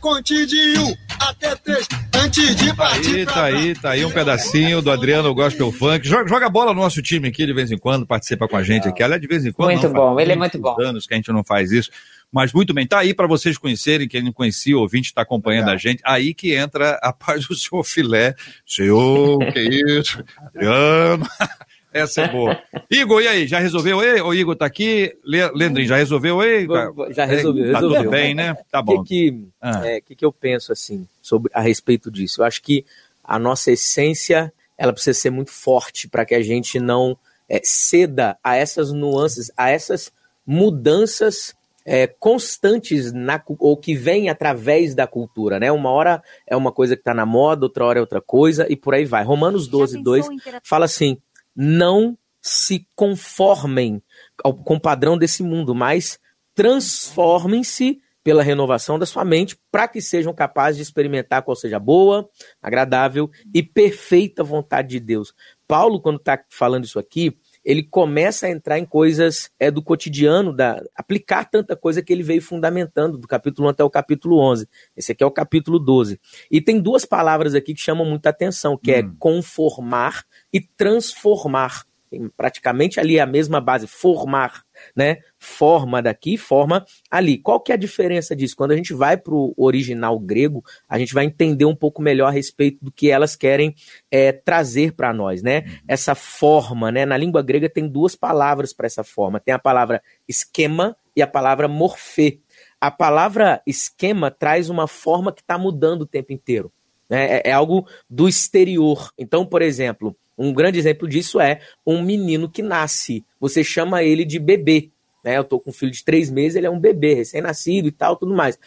Conte de um até três, antes de partir. Aí, tá aí, tá aí um pedacinho do Adriano Gospel Funk. Joga, joga bola no nosso time aqui de vez em quando, participa com a gente aqui. Aliás, de vez em quando. Muito não, bom, ele é muito bom. anos que a gente não faz isso. Mas muito bem, tá aí para vocês conhecerem, quem não conhecia, o ouvinte está acompanhando Legal. a gente. Aí que entra a [LAUGHS] paz do seu filé. Senhor, que isso? Adriano. [LAUGHS] Essa é boa. Igor, e aí? Já resolveu? Ei, o Igor tá aqui. Leandrinho, já resolveu? Ei, já resolveu, tá resolveu. tudo bem, né? Tá bom. O que, que, ah. é, que, que eu penso, assim, sobre, a respeito disso? Eu acho que a nossa essência, ela precisa ser muito forte para que a gente não é, ceda a essas nuances, a essas mudanças é, constantes na, ou que vêm através da cultura, né? Uma hora é uma coisa que está na moda, outra hora é outra coisa e por aí vai. Romanos 12, 2 fala assim: não se conformem ao, com o padrão desse mundo, mas transformem-se pela renovação da sua mente, para que sejam capazes de experimentar qual seja a boa, agradável e perfeita vontade de Deus. Paulo, quando está falando isso aqui, ele começa a entrar em coisas é, do cotidiano, da, aplicar tanta coisa que ele veio fundamentando, do capítulo 1 até o capítulo 11. Esse aqui é o capítulo 12. E tem duas palavras aqui que chamam muita atenção, que é hum. é conformar e transformar. Tem praticamente ali a mesma base, formar né? Forma daqui, forma ali. Qual que é a diferença disso? Quando a gente vai para o original grego, a gente vai entender um pouco melhor a respeito do que elas querem é, trazer para nós, né? Uhum. Essa forma, né? Na língua grega tem duas palavras para essa forma. Tem a palavra esquema e a palavra morfê. A palavra esquema traz uma forma que está mudando o tempo inteiro. Né? É, é algo do exterior. Então, por exemplo, um grande exemplo disso é um menino que nasce. Você chama ele de bebê. Né? Eu estou com um filho de três meses, ele é um bebê, recém-nascido e tal, tudo mais.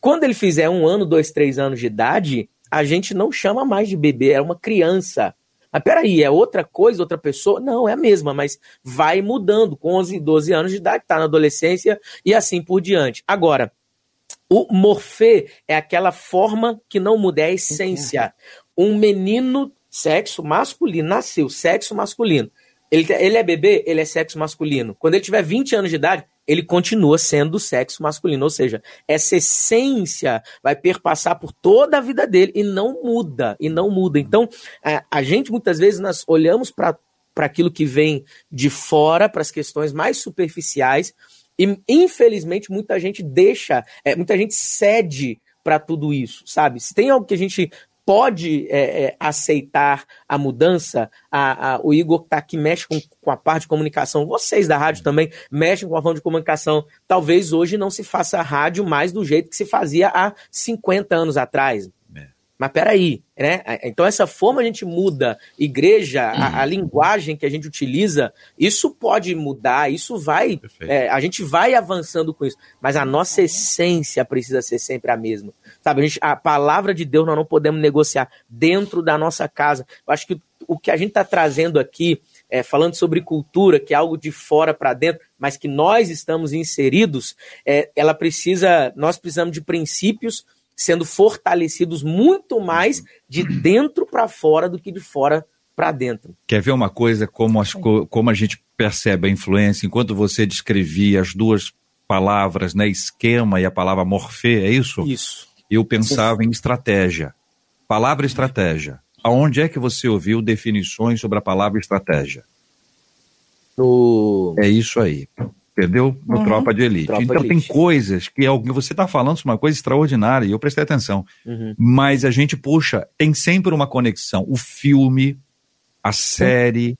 Quando ele fizer um ano, dois, três anos de idade, a gente não chama mais de bebê, é uma criança. Mas peraí, é outra coisa, outra pessoa? Não, é a mesma, mas vai mudando. Com 11, 12 anos de idade, está na adolescência e assim por diante. Agora, o morfê é aquela forma que não muda, é a essência. Um menino sexo masculino, nasceu sexo masculino. Ele, ele é bebê, ele é sexo masculino. Quando ele tiver 20 anos de idade, ele continua sendo sexo masculino. Ou seja, essa essência vai perpassar por toda a vida dele e não muda, e não muda. Então, a, a gente muitas vezes nós olhamos para aquilo que vem de fora, para as questões mais superficiais, e infelizmente muita gente deixa, é, muita gente cede para tudo isso, sabe? Se tem algo que a gente pode é, é, aceitar a mudança. A, a, o Igor está aqui, mexe com, com, a parte de comunicação. Vocês da rádio também mexem com a forma de comunicação. Talvez hoje não se faça rádio mais do jeito que se fazia há 50 anos atrás. Mas peraí, né? Então essa forma a gente muda, igreja, a, a, linguagem que a gente utiliza, isso pode mudar, isso vai, é, a gente vai avançando com isso, mas a nossa essência precisa ser sempre a mesma, sabe? A, gente, a palavra de Deus nós não podemos negociar dentro da nossa casa. Eu acho que o que a gente está trazendo aqui, é, falando sobre cultura, que é algo de fora para dentro, mas que nós estamos inseridos, é, ela precisa, nós precisamos de princípios sendo fortalecidos muito mais de dentro para fora do que de fora para dentro. Quer ver uma coisa como, as, como a gente percebe a influência enquanto você descrevia as duas palavras, né, esquema e a palavra morfê, é isso? Isso. Eu pensava em estratégia. Palavra estratégia. Aonde é que você ouviu definições sobre a palavra estratégia? No... É isso aí entendeu? No uhum. Tropa de Elite. Tropa então tem coisas que alguém, você está falando uma coisa extraordinária e eu prestei atenção. Uhum. Mas a gente, puxa, tem sempre uma conexão. O filme, a série,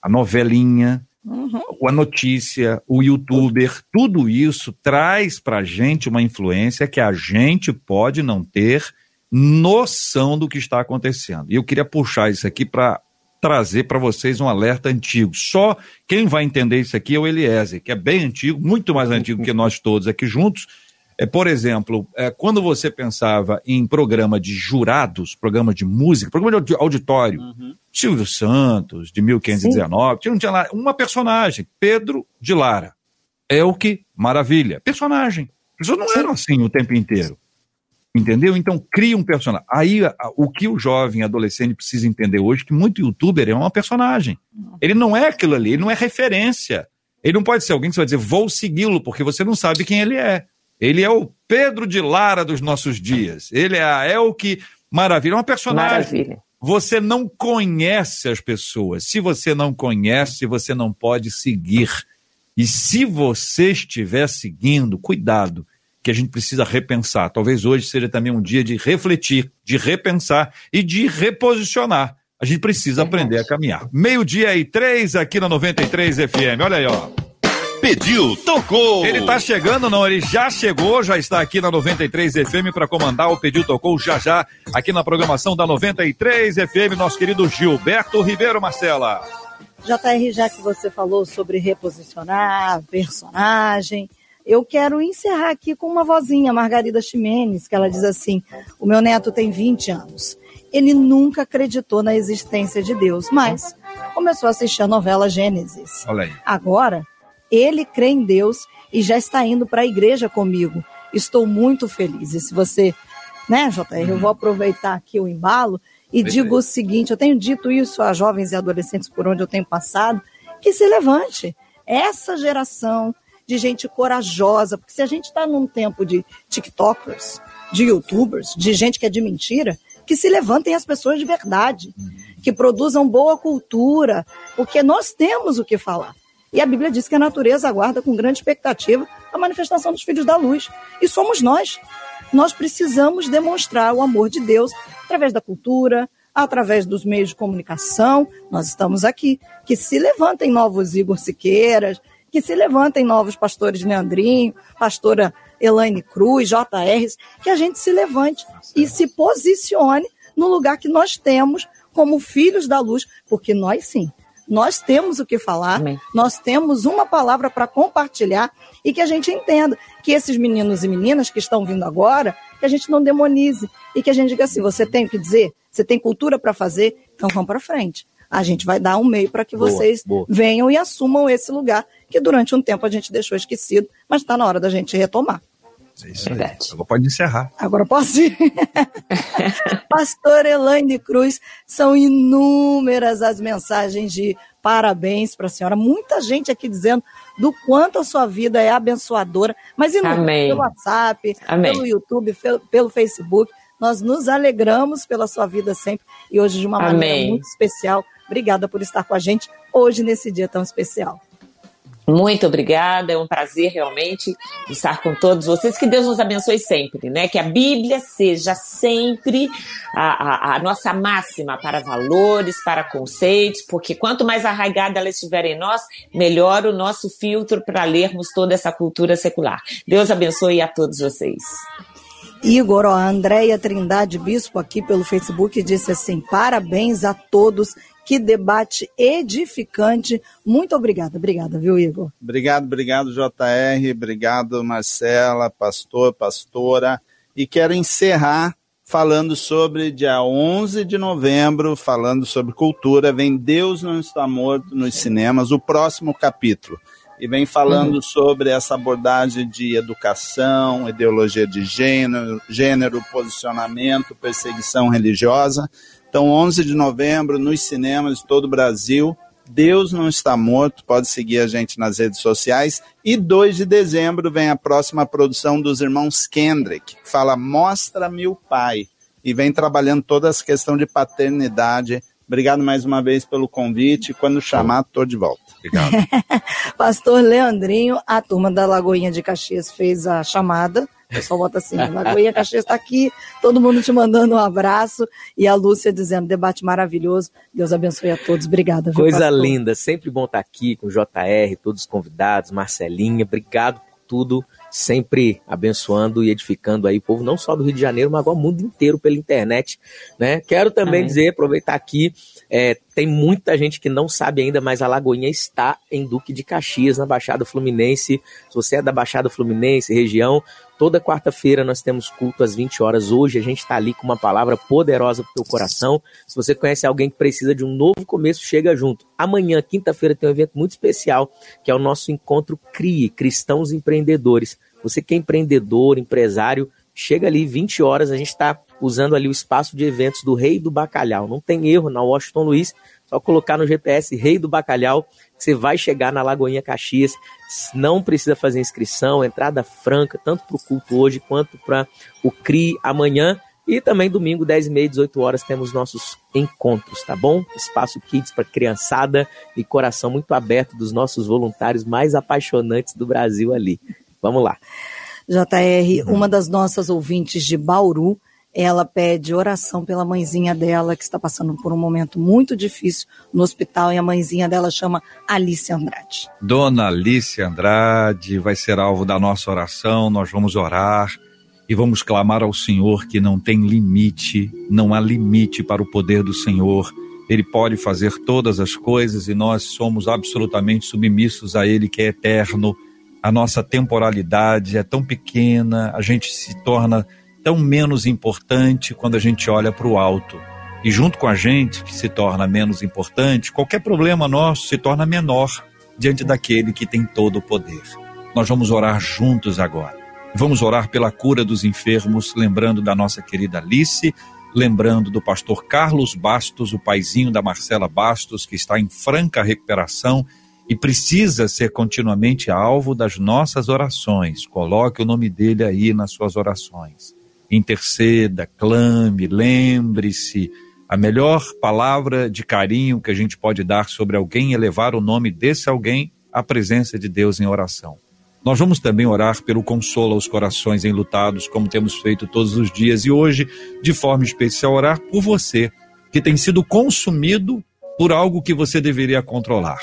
a novelinha, uhum. a notícia, o youtuber, tudo isso traz pra gente uma influência que a gente pode não ter noção do que está acontecendo. E eu queria puxar isso aqui para trazer para vocês um alerta antigo. Só quem vai entender isso aqui é o Eliezer, que é bem antigo, muito mais antigo que nós todos aqui juntos. É, por exemplo, é, quando você pensava em programa de jurados, programa de música, programa de auditório, uhum. Silvio Santos, de 1519, tinha, tinha lá uma personagem, Pedro de Lara. É o que? Maravilha. Personagem. As pessoas não eram assim o tempo inteiro. Entendeu? Então cria um personagem. Aí o que o jovem adolescente precisa entender hoje é que muito youtuber é uma personagem. Ele não é aquilo ali, ele não é referência. Ele não pode ser alguém que você vai dizer, vou segui-lo, porque você não sabe quem ele é. Ele é o Pedro de Lara dos nossos dias. Ele é, o que. Maravilha, é uma personagem. Maravilha. Você não conhece as pessoas. Se você não conhece, você não pode seguir. E se você estiver seguindo, cuidado que a gente precisa repensar. Talvez hoje seja também um dia de refletir, de repensar e de reposicionar. A gente precisa é aprender a caminhar. Meio-dia e três aqui na 93 FM. Olha aí, ó. Pediu, tocou. Ele tá chegando, não, ele já chegou, já está aqui na 93 FM para comandar o Pediu, tocou já já aqui na programação da 93 FM, nosso querido Gilberto Ribeiro Marcela. JR, já que você falou sobre reposicionar personagem, eu quero encerrar aqui com uma vozinha, Margarida Ximenes, que ela diz assim: O meu neto tem 20 anos. Ele nunca acreditou na existência de Deus, mas começou a assistir a novela Gênesis. Olha aí. Agora, ele crê em Deus e já está indo para a igreja comigo. Estou muito feliz. E se você, né, JR, eu vou aproveitar aqui o embalo e digo o seguinte: eu tenho dito isso a jovens e adolescentes por onde eu tenho passado, que se levante. Essa geração de gente corajosa, porque se a gente está num tempo de TikTokers, de YouTubers, de gente que é de mentira, que se levantem as pessoas de verdade, que produzam boa cultura, porque nós temos o que falar. E a Bíblia diz que a natureza aguarda com grande expectativa a manifestação dos filhos da luz. E somos nós. Nós precisamos demonstrar o amor de Deus através da cultura, através dos meios de comunicação. Nós estamos aqui. Que se levantem novos Igor Siqueiras, que se levantem novos pastores Leandrinho, pastora Elaine Cruz, JRs, que a gente se levante e se posicione no lugar que nós temos como filhos da luz, porque nós sim, nós temos o que falar, Amém. nós temos uma palavra para compartilhar e que a gente entenda que esses meninos e meninas que estão vindo agora, que a gente não demonize e que a gente diga assim: você tem o que dizer, você tem cultura para fazer, então vamos para frente. A gente vai dar um meio para que boa, vocês boa. venham e assumam esse lugar que durante um tempo a gente deixou esquecido, mas está na hora da gente retomar. É isso Verdade. Agora pode encerrar. Agora posso ir. [LAUGHS] Pastor Elaine Cruz, são inúmeras as mensagens de parabéns para a senhora. Muita gente aqui dizendo do quanto a sua vida é abençoadora, mas inúmeras pelo WhatsApp, Amém. pelo YouTube, pelo, pelo Facebook. Nós nos alegramos pela sua vida sempre e hoje de uma Amém. maneira muito especial. Obrigada por estar com a gente hoje nesse dia tão especial. Muito obrigada, é um prazer realmente estar com todos vocês. Que Deus nos abençoe sempre, né? Que a Bíblia seja sempre a, a, a, nossa máxima para valores, para conceitos, porque quanto mais arraigada ela estiver em nós, melhor o nosso filtro para lermos toda essa cultura secular. Deus abençoe a todos vocês. Igor, ó, a Andréia Trindade Bispo aqui pelo Facebook disse assim: parabéns a todos que debate edificante. Muito obrigada, obrigada, viu, Igor? Obrigado, obrigado, JR, obrigado, Marcela, pastor, pastora. E quero encerrar falando sobre dia 11 de novembro, falando sobre cultura. Vem Deus Não Está Morto nos cinemas, o próximo capítulo. E vem falando uhum. sobre essa abordagem de educação, ideologia de gênero, gênero, posicionamento, perseguição religiosa. Então, 11 de novembro, nos cinemas de todo o Brasil. Deus não está morto, pode seguir a gente nas redes sociais. E 2 de dezembro vem a próxima produção dos irmãos Kendrick, que fala Mostra-me o Pai. E vem trabalhando toda essa questão de paternidade. Obrigado mais uma vez pelo convite. Quando chamar, estou de volta. Obrigado. [LAUGHS] Pastor Leandrinho, a turma da Lagoinha de Caxias fez a chamada o pessoal bota assim, Lagoinha Caxias está aqui, todo mundo te mandando um abraço. E a Lúcia dizendo, debate maravilhoso. Deus abençoe a todos. Obrigada. Viu, Coisa pastor? linda, sempre bom estar aqui com o JR, todos os convidados, Marcelinha, obrigado por tudo sempre abençoando e edificando aí o povo, não só do Rio de Janeiro, mas agora o mundo inteiro pela internet, né? Quero também Amém. dizer, aproveitar aqui, é, tem muita gente que não sabe ainda, mas a Lagoinha está em Duque de Caxias, na Baixada Fluminense. Se você é da Baixada Fluminense, região, toda quarta-feira nós temos culto às 20 horas. Hoje a gente está ali com uma palavra poderosa para o teu coração. Se você conhece alguém que precisa de um novo começo, chega junto. Amanhã, quinta-feira, tem um evento muito especial, que é o nosso encontro CRIE, Cristãos Empreendedores. Você que é empreendedor, empresário, chega ali 20 horas, a gente está usando ali o espaço de eventos do Rei do Bacalhau. Não tem erro na Washington Luiz, só colocar no GPS Rei do Bacalhau, você vai chegar na Lagoinha Caxias. Não precisa fazer inscrição, entrada franca, tanto para o culto hoje quanto para o CRI amanhã. E também domingo, 10 e meia, 18 horas, temos nossos encontros, tá bom? Espaço Kids para criançada e coração muito aberto dos nossos voluntários mais apaixonantes do Brasil ali. Vamos lá. JR, uma das nossas ouvintes de Bauru, ela pede oração pela mãezinha dela, que está passando por um momento muito difícil no hospital, e a mãezinha dela chama Alice Andrade. Dona Alice Andrade vai ser alvo da nossa oração, nós vamos orar e vamos clamar ao Senhor que não tem limite, não há limite para o poder do Senhor. Ele pode fazer todas as coisas e nós somos absolutamente submissos a Ele que é eterno a nossa temporalidade é tão pequena, a gente se torna tão menos importante quando a gente olha para o alto. E junto com a gente, que se torna menos importante, qualquer problema nosso se torna menor diante daquele que tem todo o poder. Nós vamos orar juntos agora. Vamos orar pela cura dos enfermos, lembrando da nossa querida Alice, lembrando do pastor Carlos Bastos, o paizinho da Marcela Bastos, que está em franca recuperação e precisa ser continuamente alvo das nossas orações. Coloque o nome dele aí nas suas orações. Interceda, clame, lembre-se. A melhor palavra de carinho que a gente pode dar sobre alguém é levar o nome desse alguém à presença de Deus em oração. Nós vamos também orar pelo consolo aos corações enlutados, como temos feito todos os dias, e hoje, de forma especial, orar por você, que tem sido consumido por algo que você deveria controlar.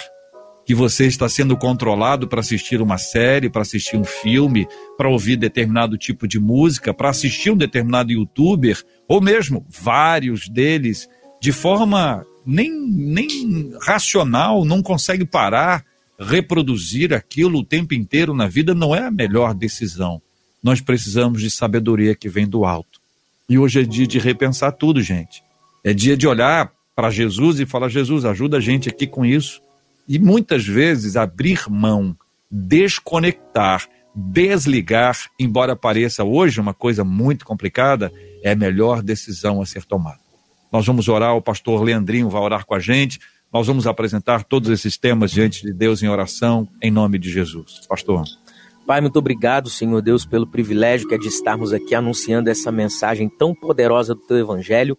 Que você está sendo controlado para assistir uma série, para assistir um filme, para ouvir determinado tipo de música, para assistir um determinado youtuber, ou mesmo vários deles, de forma nem, nem racional, não consegue parar reproduzir aquilo o tempo inteiro na vida não é a melhor decisão. Nós precisamos de sabedoria que vem do alto. E hoje é dia de repensar tudo, gente. É dia de olhar para Jesus e falar: Jesus, ajuda a gente aqui com isso. E muitas vezes abrir mão, desconectar, desligar, embora pareça hoje uma coisa muito complicada, é a melhor decisão a ser tomada. Nós vamos orar, o pastor Leandrinho vai orar com a gente. Nós vamos apresentar todos esses temas diante de Deus em oração, em nome de Jesus. Pastor. Pai, muito obrigado, Senhor Deus, pelo privilégio que é de estarmos aqui anunciando essa mensagem tão poderosa do Teu Evangelho.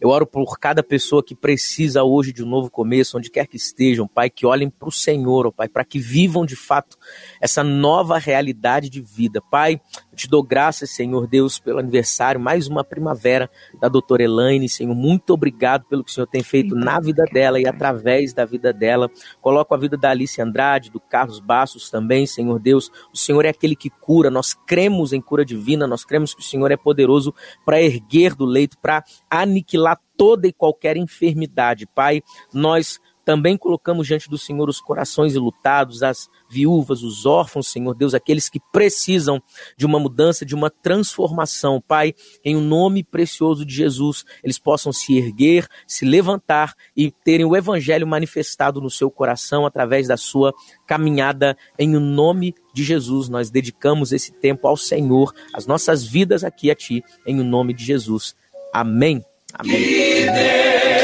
Eu oro por cada pessoa que precisa hoje de um novo começo, onde quer que estejam, Pai, que olhem para o Senhor, ó Pai, para que vivam de fato essa nova realidade de vida. Pai, eu te dou graças, Senhor Deus, pelo aniversário, mais uma primavera da doutora Elaine. Senhor, muito obrigado pelo que o Senhor tem feito na vida dela e através da vida dela. Coloco a vida da Alice Andrade, do Carlos Bastos também, Senhor Deus. O Senhor é aquele que cura, nós cremos em cura divina, nós cremos que o Senhor é poderoso para erguer do leito, para aniquilar toda e qualquer enfermidade. Pai, nós também colocamos diante do Senhor os corações ilutados, as viúvas, os órfãos, Senhor Deus, aqueles que precisam de uma mudança, de uma transformação. Pai, em o um nome precioso de Jesus, eles possam se erguer, se levantar e terem o evangelho manifestado no seu coração através da sua caminhada. Em o um nome de Jesus, nós dedicamos esse tempo ao Senhor, as nossas vidas aqui a Ti, em o um nome de Jesus. Amém. Amém.